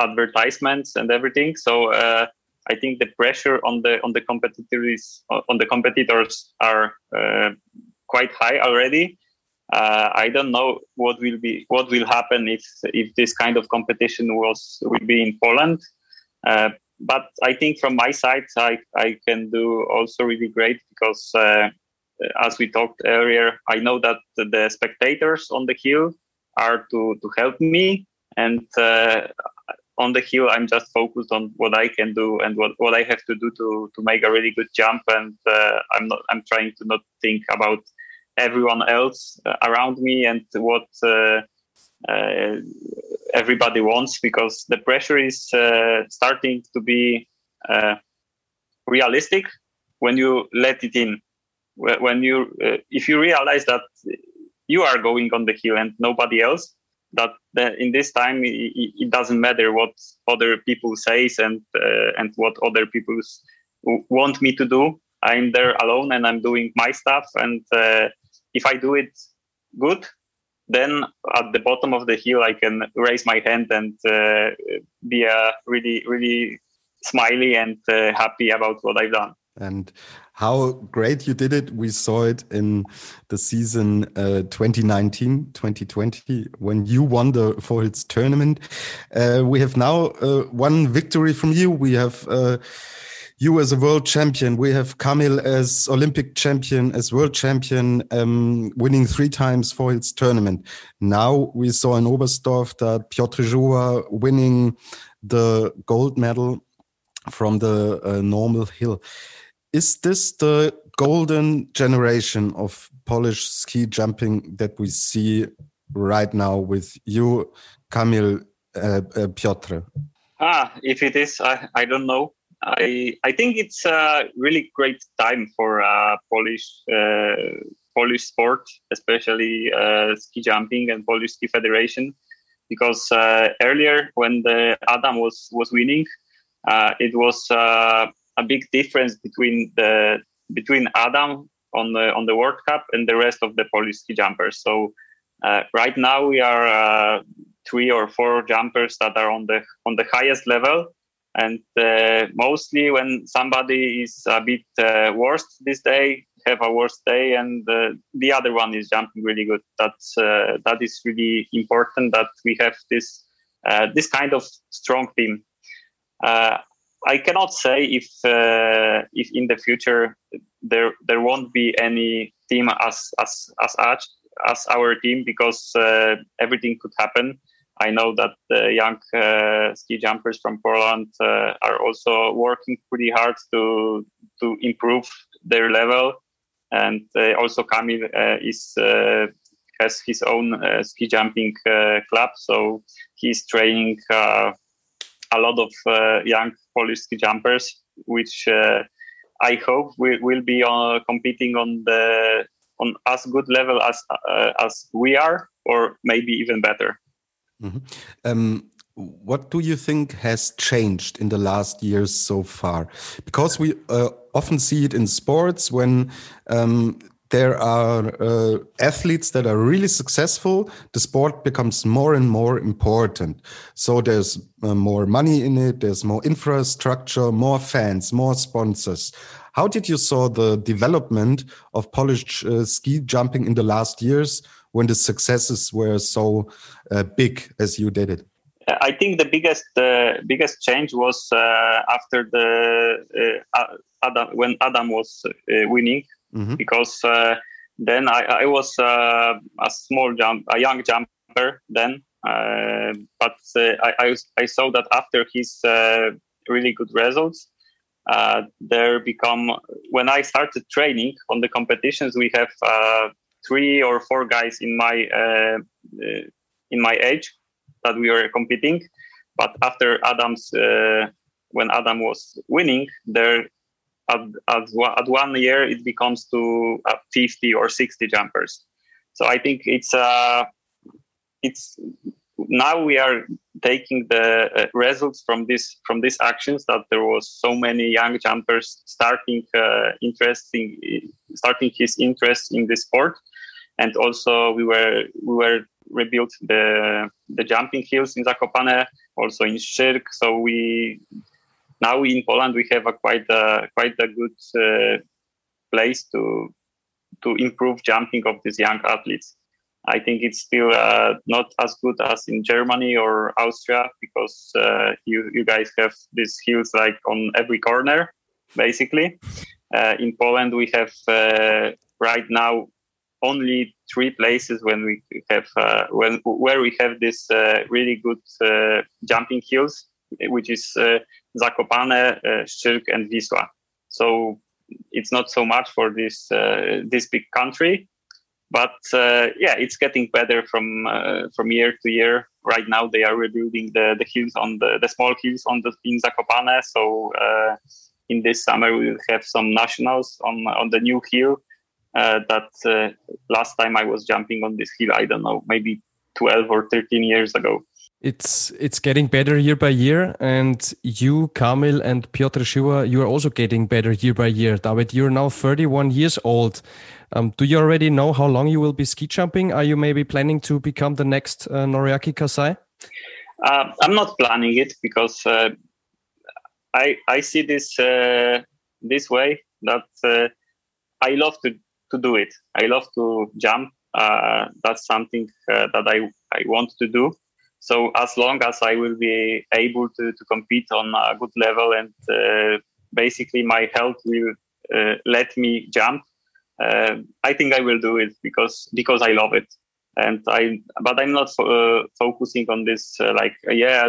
S3: advertisements, and everything. So. I think the pressure on the on the competitors on the competitors are quite high already, uh, I don't know what will be what will happen if if this kind of competition was will be in Poland. Uh, but I think from my side, I, I can do also really great because uh, as we talked earlier, I know that the spectators on the hill are to to help me and. Uh, on the hill, I'm just focused on what I can do and what, what I have to do to, to make a really good jump. And uh, I'm not I'm trying to not think about everyone else uh, around me and what uh, uh, everybody wants because the pressure is starting to be realistic when you let it in. When you if you realize that you are going on the hill and nobody else that in this time it, it, doesn't matter what other people says and uh, and what other people want me to do. I'm there alone and i'm doing my stuff and uh, if I do it good, then at the bottom of the hill, I can raise my hand and uh, be uh, really, really smiley and uh, happy about what I've done.
S1: And how great you did it. We saw it in the season uh, 2019 2020 when you won the Four Hills tournament. Uh, we have now uh, one victory from you. We have uh, you as a world champion. We have Kamil as Olympic champion, as world champion, um, winning three times Four Hills tournament. Now we saw in Oberstdorf that Piotr Żyła winning the gold medal from the uh, normal hill. Is this the golden generation of Polish ski jumping that we see right now with you, Kamil uh, uh, Piotr?
S3: Ah, if it is, I, I don't know. I I think it's a really great time for uh, Polish uh, Polish sport, especially uh, ski jumping and Polish Ski Federation, because uh, earlier when the Adam was was winning, uh, it was uh, a big difference between the between Adam on the on the World Cup and the rest of the Polish ski jumpers. So right now we are three or four jumpers that are on the on the highest level and uh, mostly when somebody is a bit uh, worse this day have a worse day and uh, the other one is jumping really good. That's uh, that is really important that we have this uh, this kind of strong team. Uh, i cannot say if if in the future there there won't be any team as as as as our team because everything could happen I know that the young uh, ski jumpers from Poland uh, are also working pretty hard to to improve their level, and uh, also Kamil uh, is uh, has his own uh, ski jumping club, so he's training a lot of young Polish ski jumpers, which I hope will, will be competing on the on as good level as as we are, or maybe even better.
S1: Mm -hmm. um, what do you think has changed in the last years so far? Because we uh, often see it in sports when um, there are uh, athletes that are really successful, the sport becomes more and more important. So there's uh, more money in it, there's more infrastructure, more fans, more sponsors. How did you saw the development of Polish uh, ski jumping in the last years when the successes were so uh, big as you did it?
S3: I think the biggest uh, biggest change was uh, after the uh, Adam when Adam was uh, winning mm -hmm. because uh, then I, I was a small jump a young jumper then but I, I, I saw that after his really good results there become when I started training on the competitions we have three or four guys in my uh, uh, in my age that we were competing. But after Adam's, uh, when Adam was winning, there at, at, at one year it becomes to 50 or 60 jumpers. So I think it's uh, it's now we are taking the results from this from these actions that there was so many young jumpers starting uh, interesting starting his interest in the sport and also we were we were rebuilt the the jumping hills in Zakopane, also in Szczyrk. So we now in Poland we have a quite a quite a good uh, place to to improve jumping of these young athletes. I think it's still uh, not as good as in Germany or Austria because uh, you you guys have these hills like on every corner, basically. Uh, in Poland, we have uh, right now only three places when we have uh, when where we have this uh, really good uh, jumping hills, which is uh, Zakopane, uh, Szczyrk, and Wisła. So it's not so much for this uh, this big country, but yeah, it's getting better from from year to year. Right now, they are rebuilding the, the hills on the, the small hills on the in Zakopane. So in this summer, we will have some nationals on on the new hill uh, that uh, last time I was jumping on this hill, I don't know, maybe 12 or 13 years ago.
S2: It's it's getting better year by year, and you, Kamil, and Piotr Żyła, you are also getting better year by year. David, you're now 31 years old. Um, do you already know how long you will be ski jumping? Are you maybe planning to become the next uh, Noriaki Kasai?
S3: Uh, I'm not planning it because uh, I I see this uh, this way that uh, I love to to do it. I love to jump. Uh, that's something uh, that I, I want to do. So as long as I will be able to, to compete on a good level and uh, basically my health will uh, let me jump, uh, I think I will do it because because I love it. And I, but I'm not uh, focusing on this like yeah,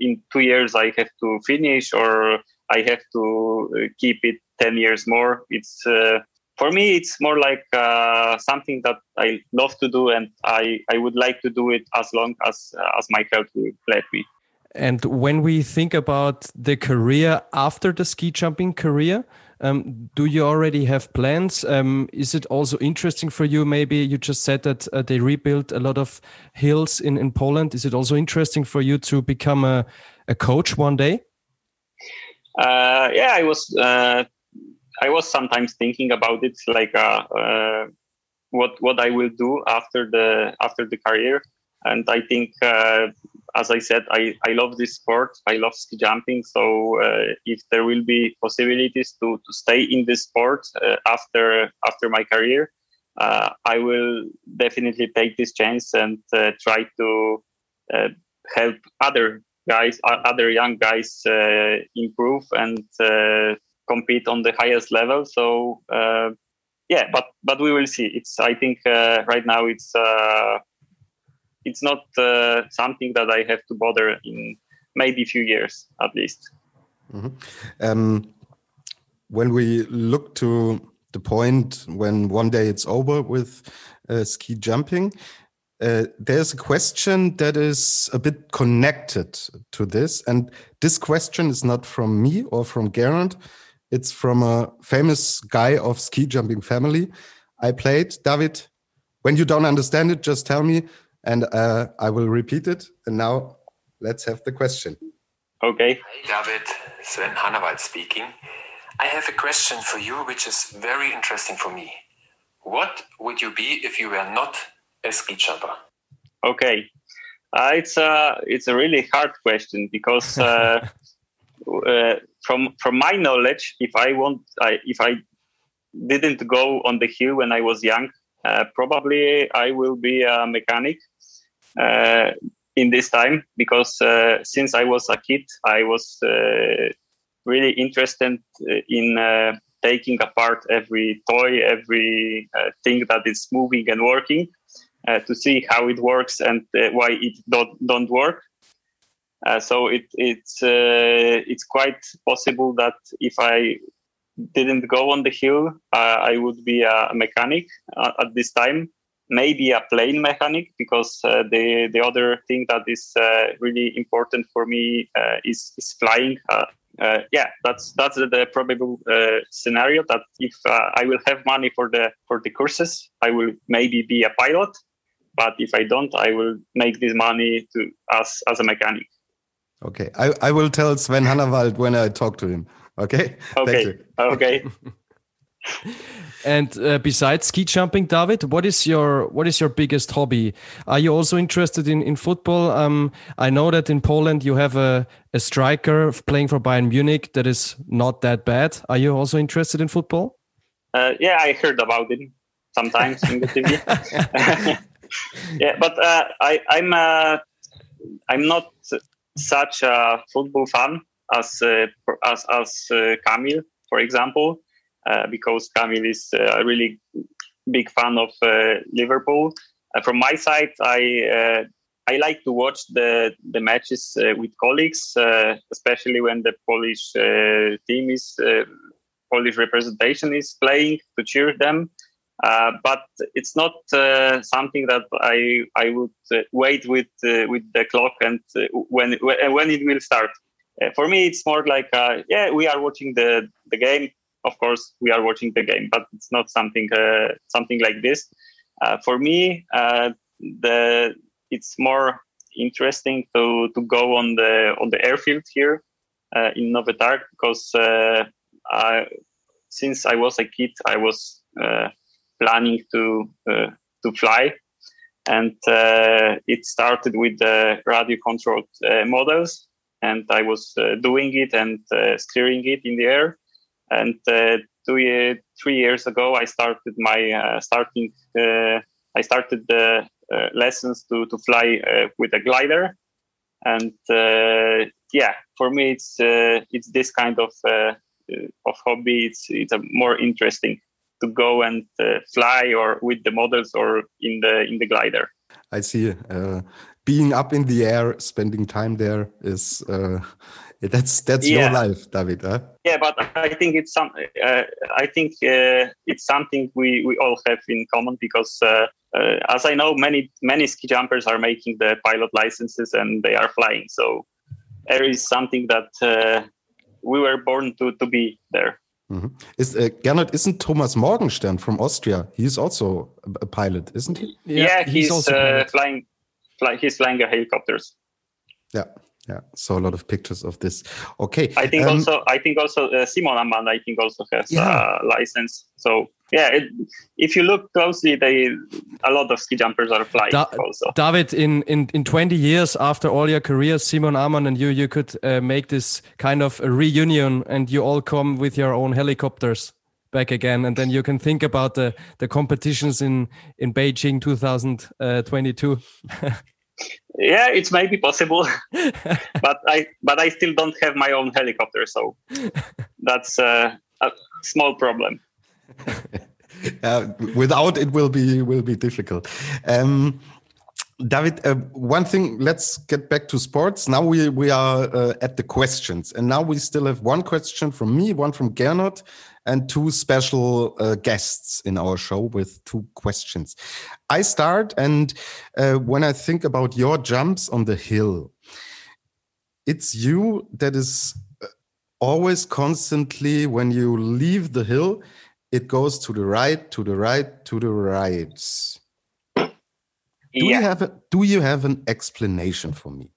S3: in two years I have to finish or I have to keep it ten years more. It's for me, it's more like uh, something that I love to do, and I, I would like to do it as long as uh, as my health will let me.
S2: And when we think about the career after the ski jumping career, um, do you already have plans? Um, is it also interesting for you? Maybe you just said that uh, they rebuilt a lot of hills in, in Poland. Is it also interesting for you to become a, a coach one day?
S3: Uh, yeah, I was. Uh, I was sometimes thinking about it, like uh, uh, what what I will do after the after the career. And I think, uh, as I said, I, I love this sport. I love ski jumping. So uh, if there will be possibilities to, to stay in this sport uh, after after my career, uh, I will definitely take this chance and try to help other guys, other young guys, improve and compete on the highest level. So yeah, but but we will see. It's I think right now it's it's not uh, something that I have to bother in maybe a few years at least.
S1: Mm-hmm. Um, when we look to the point when one day it's over with uh, ski jumping, uh, there's a question that is a bit connected to this. And this question is not from me or from Gerard. It's from a famous guy of ski jumping family. I played. David, when you don't understand it, just tell me and uh, I will repeat it. And now let's have the question.
S3: Okay.
S4: David, Sven Hannawald speaking. I have a question for you, which is very interesting for me. What would you be if you were not a ski jumper?
S3: Okay, uh, it's a it's a really hard question because uh, [LAUGHS] uh, from from my knowledge, if I want, I, if I didn't go on the hill when I was young, uh, probably I will be a mechanic uh, in this time because uh, since I was a kid, I was uh, really interested in taking apart every toy, every thing that is moving and working. Uh, to see how it works and uh, why it don't don't work. Uh, so it it's it's quite possible that if I didn't go on the hill, I would be a mechanic at this time maybe a plane mechanic because uh, the the other thing that is uh, really important for me uh, is is flying. Uh, uh, yeah, that's that's the probable uh, scenario. That if I will have money for the for the courses, I will maybe be a pilot. But if I don't, I will make this money to as as a mechanic.
S1: Okay, I, I will tell Sven Hannawald when I talk to him. Okay.
S3: Okay. Okay. [LAUGHS]
S2: And uh, besides ski jumping, David, what is your what is your biggest hobby? Are you also interested in in football? Um, I know that in Poland you have a a striker playing for Bayern Munich that is not that bad. Are you also interested in football?
S3: Uh, yeah, I heard about it sometimes in the TV. [LAUGHS] [LAUGHS] yeah, but uh, I, I'm uh, I'm not such a football fan as uh, as as uh, Kamil, for example. Uh, because Kamil is uh, a really big fan of uh, Liverpool. from my side, I I like to watch the the matches with colleagues, especially when the Polish team is Polish representation is playing to cheer them. Uh, but it's not uh, something that I I would uh, wait with with the clock and when when it will start. for me, it's more like yeah, we are watching the the game of course we are watching the game but it's not something uh, something like this uh, for me uh, the it's more interesting to to go on the on the airfield here uh, in Nowy Targ because uh, I, since I was a kid I was uh, planning to uh, to fly and uh, it started with the radio controlled uh, models and I was doing it and steering it in the air and uh, two year, three years ago, I started my uh, starting. Uh, I started the lessons to to fly with a glider, and yeah, for me, it's it's this kind of of hobby. It's it's a more interesting to go and uh, fly or with the models or in the in the glider.
S1: I see. Uh, being up in the air, spending time there is uh, That's that's yeah. your life, David. Huh?
S3: Yeah, but I think it's some. Uh, I think uh, it's something we, we all have in common because, uh, uh, as I know, many many ski jumpers are making the pilot licenses and they are flying. So there is something that uh, we were born to to be there.
S1: Mm-hmm. Is uh, Gernot? Isn't Thomas Morgenstern from Austria? He's also a pilot, isn't he?
S3: Yeah, yeah he's, he's also flying. Fly, he's flying helicopters.
S1: Yeah yeah so a lot of pictures of this okay
S3: i think um, also i think also uh, Simon Ammann i think also has yeah. a license so yeah it, if you look closely they a lot of ski jumpers are flying da also.
S2: David in, in in 20 years after all your careers Simon Ammann and you you could uh, make this kind of a reunion and you all come with your own helicopters back again. And then you can think about the the competitions in in beijing 2022 [LAUGHS]
S3: yeah it's maybe possible. [LAUGHS] But i but i still don't have my own helicopter so [LAUGHS] that's uh, a small problem [LAUGHS]
S1: uh, without it will be will be difficult um, David, uh, one thing. Let's get back to sports. Now we we are uh, at the questions, and now we still have one question from me, one from Gernot, and two special uh, guests in our show with two questions. I start, and uh, when I think about your jumps on the hill, it's you that is uh, always constantly when you leave the hill, it goes to the right, to the right, to the right. Do yeah. you have a, do you have an explanation for me?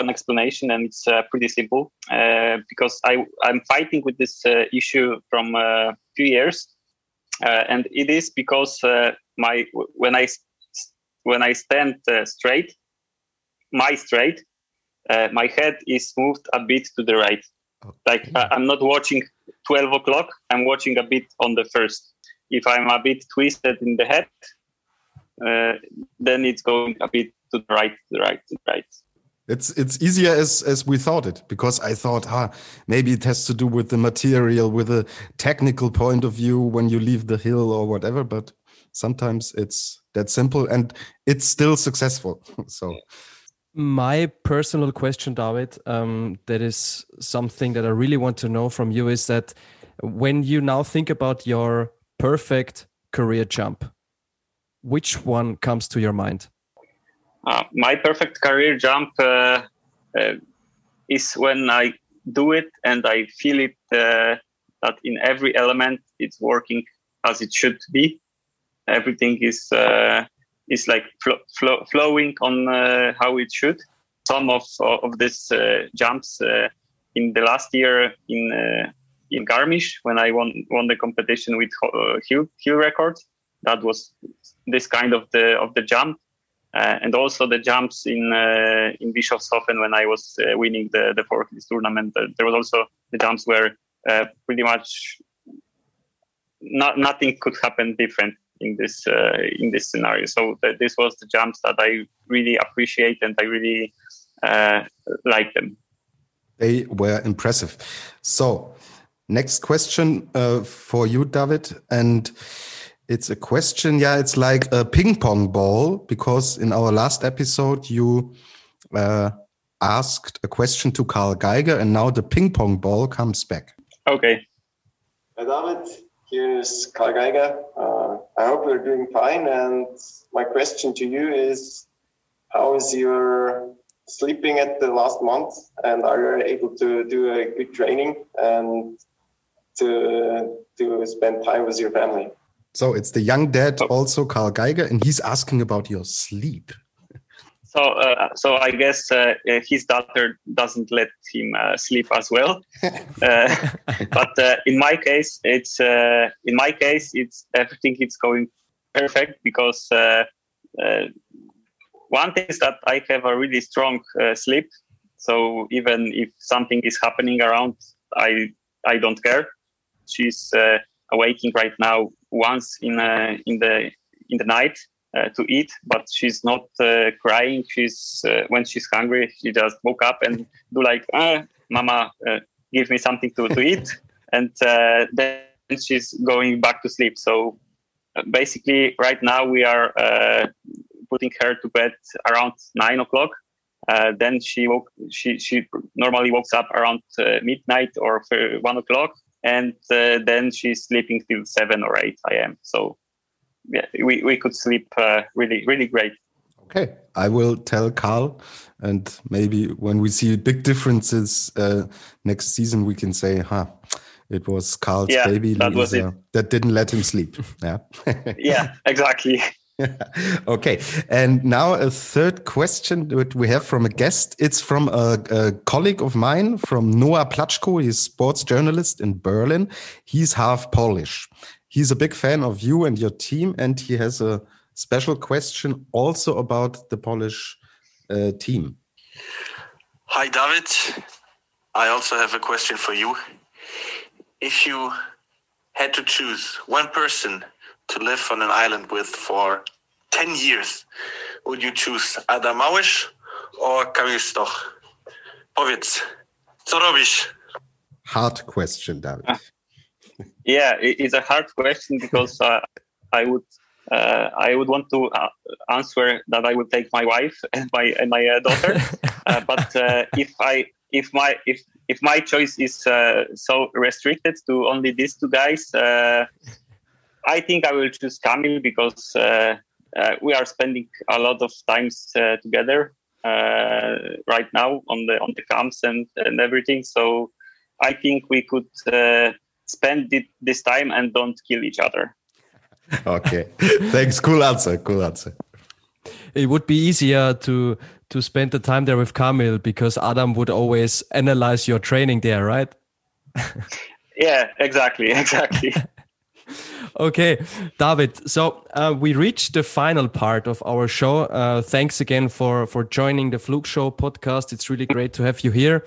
S3: an explanation, and it's uh, pretty simple uh, because I I'm fighting with this uh, issue from a uh, few years, uh, and it is because uh, my when I when I stand straight, my straight, my head is moved a bit to the right. Okay. Like I'm not watching 12 o'clock. I'm watching a bit on the first. If I'm a bit twisted in the head, then it's going a bit to the right, to the right, to the right.
S1: It's it's easier as as we thought it because I thought, ah, maybe it has to do with the material, with a technical point of view when you leave the hill or whatever. But sometimes it's that simple, and it's still successful. [LAUGHS] so.
S2: My personal question, David, um, that is something that I really want to know from you is that when you now think about your perfect career jump, which one comes to your mind?
S3: Uh, my perfect career jump uh, uh, is when I do it and I feel it uh, that in every element it's working as it should be. Everything is uh, is like fl- fl- flowing on uh, how it should. Some of uh, of these uh, jumps in the last year in in Garmisch when I won won the competition with Hill Hill Records. That was this kind of the of the jump uh, and also the jumps in uh, in Bischofshofen when I was uh, winning the the Four Hills tournament. there was also the jumps where pretty much not, nothing could happen different in this in this scenario. So th- this was the jumps that I really appreciate and I really like them.
S1: They were impressive. So, next question uh, for you, David, and it's a question. Yeah, it's like a ping pong ball because in our last episode you uh, asked a question to Karl Geiger, and now the ping pong ball comes back.
S3: Okay.
S5: Hi, David. Here's Karl Geiger. Uh, I hope you're doing fine. And my question to you is How is your sleeping at the last month? And are you able to do a good training and to, to spend time with your family?
S1: So it's the young dad, also Karl Geiger, and he's asking about your sleep.
S3: So, uh, so I guess uh, uh his daughter doesn't let him uh, sleep as well. [LAUGHS] Uh, but uh, in my case, it's in my case, it's everything is going perfect because one thing is that I have a really strong sleep. So even if something is happening around, I I don't care. She's awaking right now once in uh, in the in the night to eat, but she's not uh, crying. She's when she's hungry, she just woke up and do like, ah, "Mama, give me something to, to eat," [LAUGHS] and then she's going back to sleep. So basically, right now we are putting her to bed around nine o'clock. Uh, then she woke. She she normally wakes up around uh, midnight or one o'clock, and uh, then she's sleeping till seven or eight a.m. So yeah, we we could sleep uh, really really great.
S1: Okay, I will tell Karl, and maybe when we see big differences uh, next season, we can say, "Huh, it was Karl's
S3: yeah,
S1: baby
S3: that,
S1: Lisa, that didn't let him sleep." [LAUGHS] Yeah.
S3: yeah, exactly. [LAUGHS]
S1: okay, and now a third question that we have from a guest. It's from a, a colleague of mine, from Noah Plachko. He's sports journalist in Berlin. He's half Polish. He's a big fan of you and your team, and he has a special question also about the Polish uh, team.
S6: Hi, David. I also have a question for you. If you had to choose one person to live on an island with for 10 years, would you choose Adam Małysz or Kamil Stoch? Powiedz, co robisz?
S1: Hard question, David.
S3: Yeah, it's a hard question because uh, I would uh, I would want to uh, answer that I would take my wife [LAUGHS] and my and my uh, daughter. [LAUGHS] Uh, but uh, if I if my if if my choice is so restricted to only these two guys, I think I will choose Kamil because we are spending a lot of times together right now on the on the camps and and everything. So I think we could spend it, this time and don't kill each other. [LAUGHS]
S1: okay, thanks. Cool answer. Cool answer.
S2: It would be easier to to spend the time there with Kamil because Adam would always analyze your training there, right? [LAUGHS]
S3: yeah, exactly, exactly. [LAUGHS]
S2: okay, David. So uh, we reached the final part of our show. Uh, thanks again for for joining the Flug Show podcast. It's really great to have you here.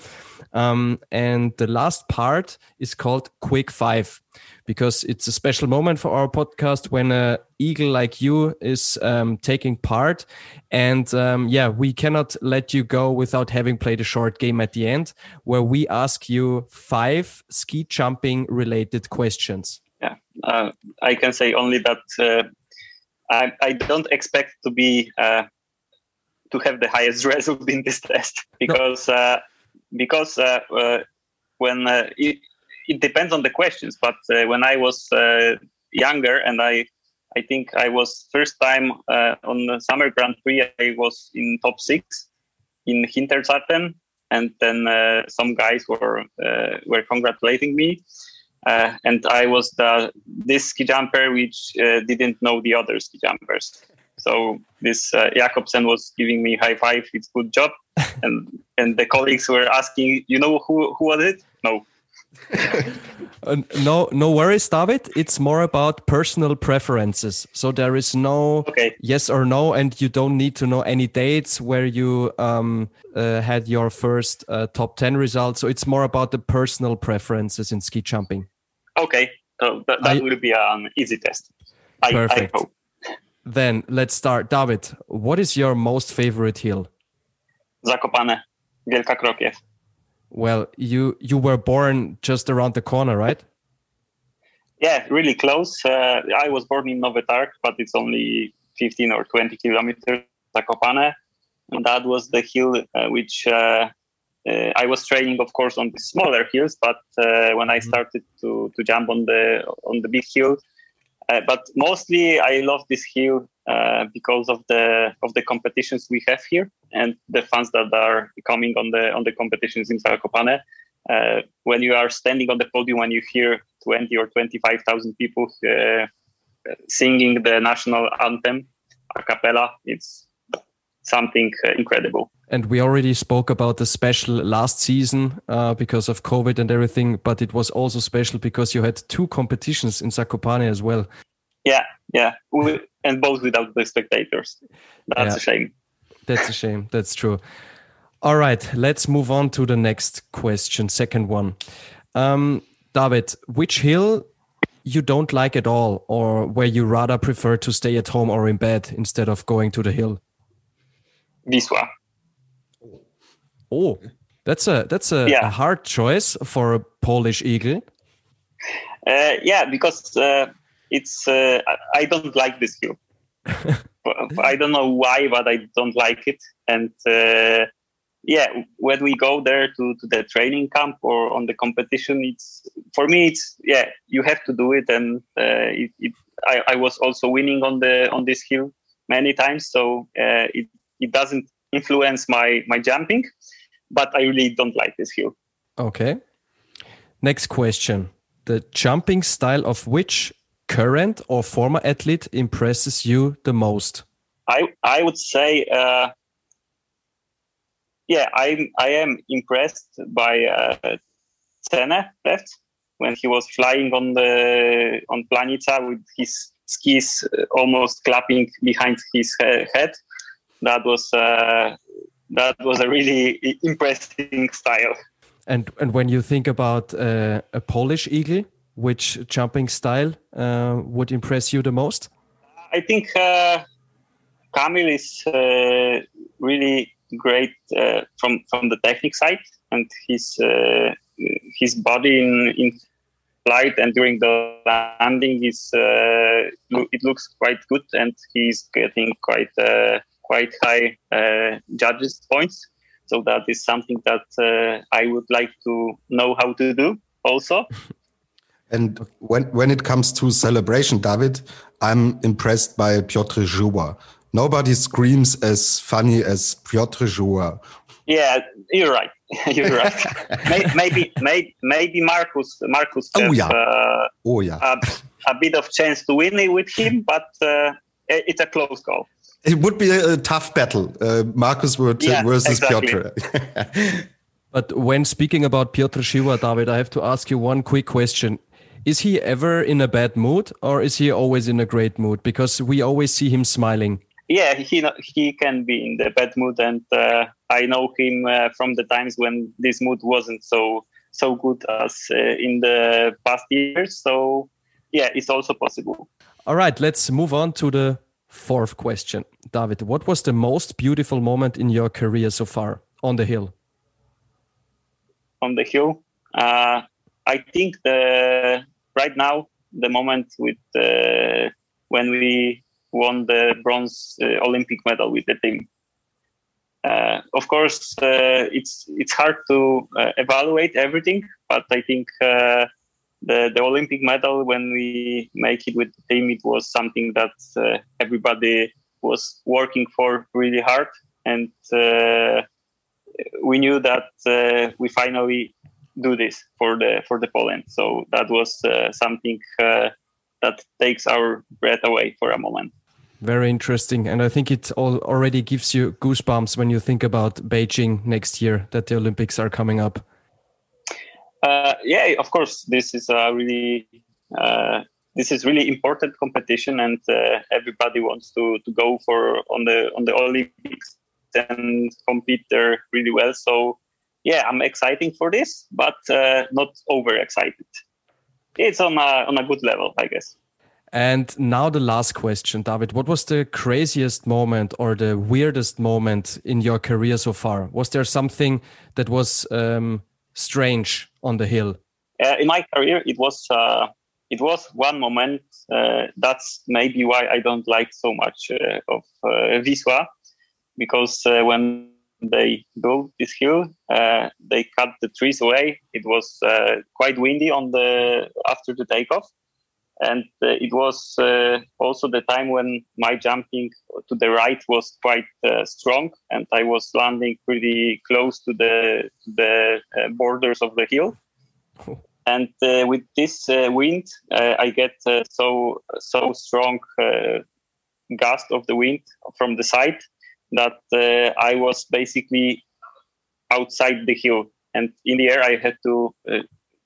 S2: Um, and the last part is called Quick Five because it's a special moment for our podcast when a eagle like you is um, taking part. And um, yeah, we cannot let you go without having played a short game at the end where we ask you five ski jumping related questions.
S3: Yeah, uh, I can say only that uh, I, I, don't expect to be uh, to have the highest [LAUGHS] result in this test because. No uh, because uh, uh, when uh, it, it, depends on the questions. But when I was younger and I I think I was first time uh, on the Summer Grand Prix. I was in top six in Hinterzarten, and then uh, some guys were uh, were congratulating me. and I was the this ski jumper which didn't know the other ski jumpers. So this Jacobsen was giving me high five. It's good job, and and the colleagues were asking, you know, who who was it? No. [LAUGHS]
S2: uh, no, no worries, David. It's more about personal preferences. So there is no
S3: okay.
S2: yes or no, and you don't need to know any dates where you um, uh, had your first uh, top ten results. So it's more about the personal preferences in ski jumping.
S3: Okay, so that, that I, will be an easy test. I,
S2: perfect.
S3: I hope.
S2: Then let's start. David, what is your most favorite hill?
S3: Zakopane, Wielka Krokiew.
S2: Well, you you were born just around the corner, right?
S3: Yeah, really close. Uh, I was born in Nowy Targ, but it's only 15 or 20 kilometers Zakopane. And that was the hill uh, which uh, uh I was training, of course, on the smaller hills. But uh, when I mm-hmm. started to, to jump on the on the big hill, uh, but mostly, I love this hill uh, because of the of the competitions we have here and the fans that are coming on the on the competitions in Zakopane. Uh, when you are standing on the podium and you hear 20 or 25,000 people uh, singing the national anthem a cappella, it's something uh, incredible.
S2: And we already spoke about the special last season uh, because of COVID and everything, but it was also special because you had two competitions in Zakopane as well.
S3: Yeah, yeah, we, and both without the spectators. That's yeah. a shame.
S2: That's a shame. That's true. All right, let's move on to the next question, second one. Um, David, which hill you don't like at all, or where you rather prefer to stay at home or in bed instead of going to the hill?
S3: Wisła.
S2: Oh, that's a that's a, yeah. a hard choice for a Polish eagle.
S3: Uh, yeah, because uh, it's uh, I don't like this hill. [LAUGHS] I don't know why, but I don't like it, and uh, yeah, when we go there to, to the training camp or on the competition, it's for me, it's yeah, you have to do it, and uh, it, it I, I was also winning on the on this hill many times, so uh, it it doesn't influence my my jumping, but I really don't like this hill.
S2: Okay. Next question: The jumping style of which current or former athlete impresses you the most?
S3: I I would say. Uh, yeah, I I am impressed by uh, Tene left when he was flying on the on Planica with his skis uh, almost clapping behind his head. That was uh, that was a really impressive style.
S2: And and when you think about uh, a Polish eagle, which jumping style uh, would impress you the most?
S3: I think uh, Kamil is uh, really great uh, from from the technique side, and his uh, his body in in flight and during the landing is uh, it looks quite good, and he's getting quite uh, quite high uh, judges points. So that is something that uh, I would like to know how to do also. [LAUGHS]
S1: And when when it comes to celebration, David, I'm impressed by Piotr Żyła nobody screams as funny as Piotr Żyła.
S3: Yeah, you're right. [LAUGHS] you're right. maybe, maybe, maybe Marcus, Marcus.
S1: Oh
S3: have,
S1: yeah.
S3: Uh,
S1: oh yeah.
S3: A, a, bit of chance to win it with him, but uh, it's a close call.
S1: It would be a, a tough battle, uh, Marcus yeah, versus exactly. Piotr. [LAUGHS]
S2: but when speaking about Piotr Żyła, David, I have to ask you one quick question is he ever in a bad mood or is he always in a great mood? Because we always see him smiling
S3: yeah, he he can be in the bad mood, and uh, I know him uh, from the times when this mood wasn't so so good as uh, in the past years. So yeah, it's also possible.
S2: All right, let's move on to the fourth question, David. What was the most beautiful moment in your career so far on the hill?
S3: On the hill, uh, I think the right now the moment with uh, when we won the bronze uh, Olympic medal with the team. Uh, of course, uh, it's it's hard to evaluate everything, but I think the the Olympic medal when we make it with the team, it was something that everybody was working for really hard, and we knew that uh, we finally do this for the for the Poland. So that was uh, something uh, that takes our breath away for a moment.
S2: Very interesting. And I think it all already gives you goosebumps when you think about Beijing next year that the Olympics are coming up.
S3: Uh, yeah, of course, this is a really uh, this is really important competition, and uh, everybody wants to, to go for on the on the Olympics and compete there really well. So yeah, I'm exciting for this, but uh, not over excited. It's on a on a good level, I guess.
S2: And now the last question, David. What was the craziest moment or the weirdest moment in your career so far? Was there something that was um, strange on the hill?
S3: Uh, in my career, it was uh, it was one moment. Uh, that's maybe why I don't like so much uh, of uh, Wisła, because uh, when they built this hill, they cut the trees away. It was quite windy on the after the takeoff. And uh, it was uh, also the time when my jumping to the right was quite uh, strong. And i was landing pretty close to the to the uh, borders of the hill. [LAUGHS] And uh, with this uh, wind i get so so strong gust of the wind from the side that i was basically outside the hill. And in the air i had to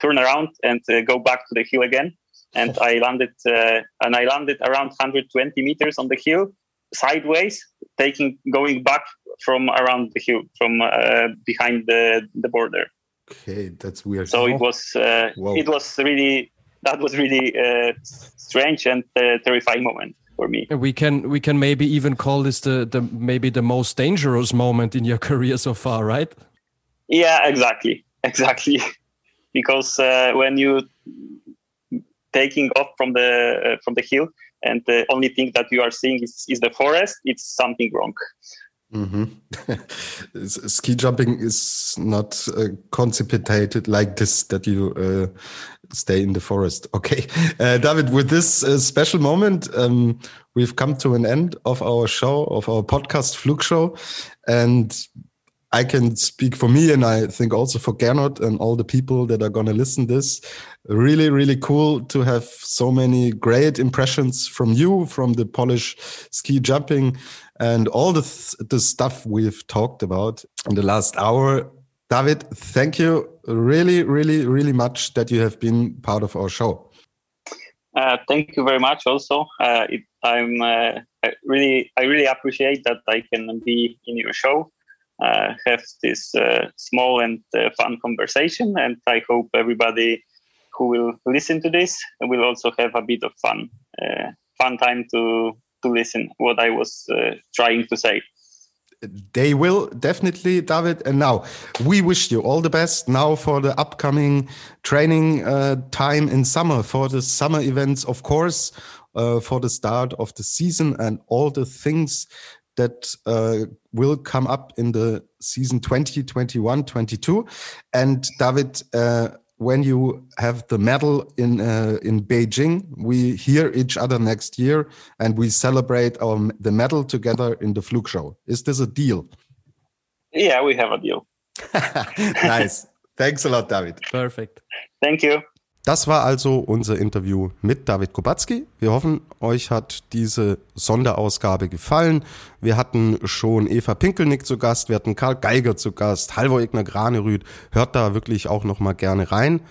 S3: turn around and go back to the hill again. And [LAUGHS] I landed uh, and I landed around 120 meters on the hill sideways, taking going back from around the hill from uh, behind the the border.
S1: Okay, that's weird.
S3: So it was uh, it was really that was really uh, strange and uh, terrifying moment for me.
S2: We can we can maybe even call this the the maybe the most dangerous moment in your [LAUGHS] career so far, right?
S3: Yeah, exactly, [LAUGHS] exactly. because uh, when you taking off from the uh, from the hill and the only thing that you are seeing is, is the forest it's something wrong
S1: Mm-hmm. [LAUGHS] Ski jumping is not uh, like this that you uh, stay in the forest. [LAUGHS] Okay, uh, David, with this uh, special moment, um, we've come to an end of our show, of our podcast Flug Show, and I can speak for me, and I think also for Gernot and all the people that are going to listen this. Really, really cool to have so many great impressions from you, from the Polish ski jumping, and all the th the stuff we've talked about in the last hour. David, thank you really, really, really much that you have been part of our show.
S3: Uh, thank you very much. Also, uh, it, I'm uh, I really, I really appreciate that I can be in your show uh, have this uh, small and uh, fun conversation. And I hope everybody who will listen to this will also have a bit of fun, fun time to to listen what I was trying to say.
S1: They will definitely, David. And now we wish you all the best now for the upcoming training uh, time in summer, for the summer events, of course, uh, for the start of the season and all the things that uh, will come up in the season 2021 22 and david uh, when you have the medal in uh, in beijing we hear each other next year and we celebrate our the medal together in the Flug Show. Is this a deal?
S3: Yeah we have a deal. [LAUGHS]
S1: Nice. Thanks a lot david.
S2: Perfect.
S3: Thank you
S1: Das war also unser Interview mit David Kubacki. Wir hoffen, euch hat diese Sonderausgabe gefallen. Wir hatten schon Eva Pinkelnick zu Gast, wir hatten Karl Geiger zu Gast, Halvor Egner Granerüth. Hört da wirklich auch noch mal gerne rein.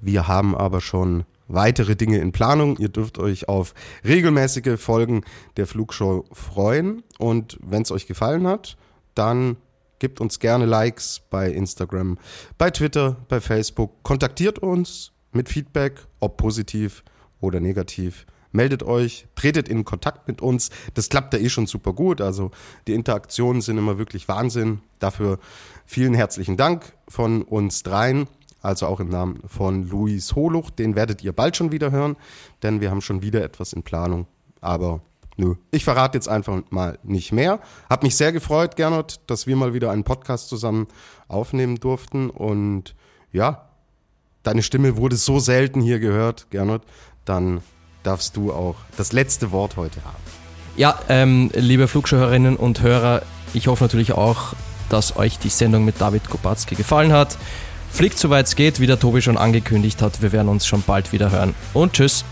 S1: Wir haben aber schon weitere Dinge in Planung. Ihr dürft euch auf regelmäßige Folgen der Flugshow freuen. Und wenn es euch gefallen hat, dann gebt uns gerne Likes bei Instagram, bei Twitter, bei Facebook. Kontaktiert uns mit Feedback, ob positiv oder negativ. Meldet euch, tretet in Kontakt mit uns. Das klappt ja eh schon super gut. Also die Interaktionen sind immer wirklich Wahnsinn. Dafür vielen herzlichen Dank von uns dreien. Also auch im Namen von Luis Holuch. Den werdet ihr bald schon wieder hören, denn wir haben schon wieder etwas in Planung. Aber nö, ich verrate jetzt einfach mal nicht mehr. Hab mich sehr gefreut, Gernot, dass wir mal wieder einen Podcast zusammen aufnehmen durften. Und ja, deine Stimme wurde so selten hier gehört, Gernot, dann darfst du auch das letzte Wort heute haben.
S2: Ja, ähm, liebe Flugschauhörerinnen und Hörer, ich hoffe natürlich auch, dass euch die Sendung mit David Kopatski gefallen hat. Fliegt soweit es geht, wie der Tobi schon angekündigt hat. Wir werden uns schon bald wieder hören. Und tschüss.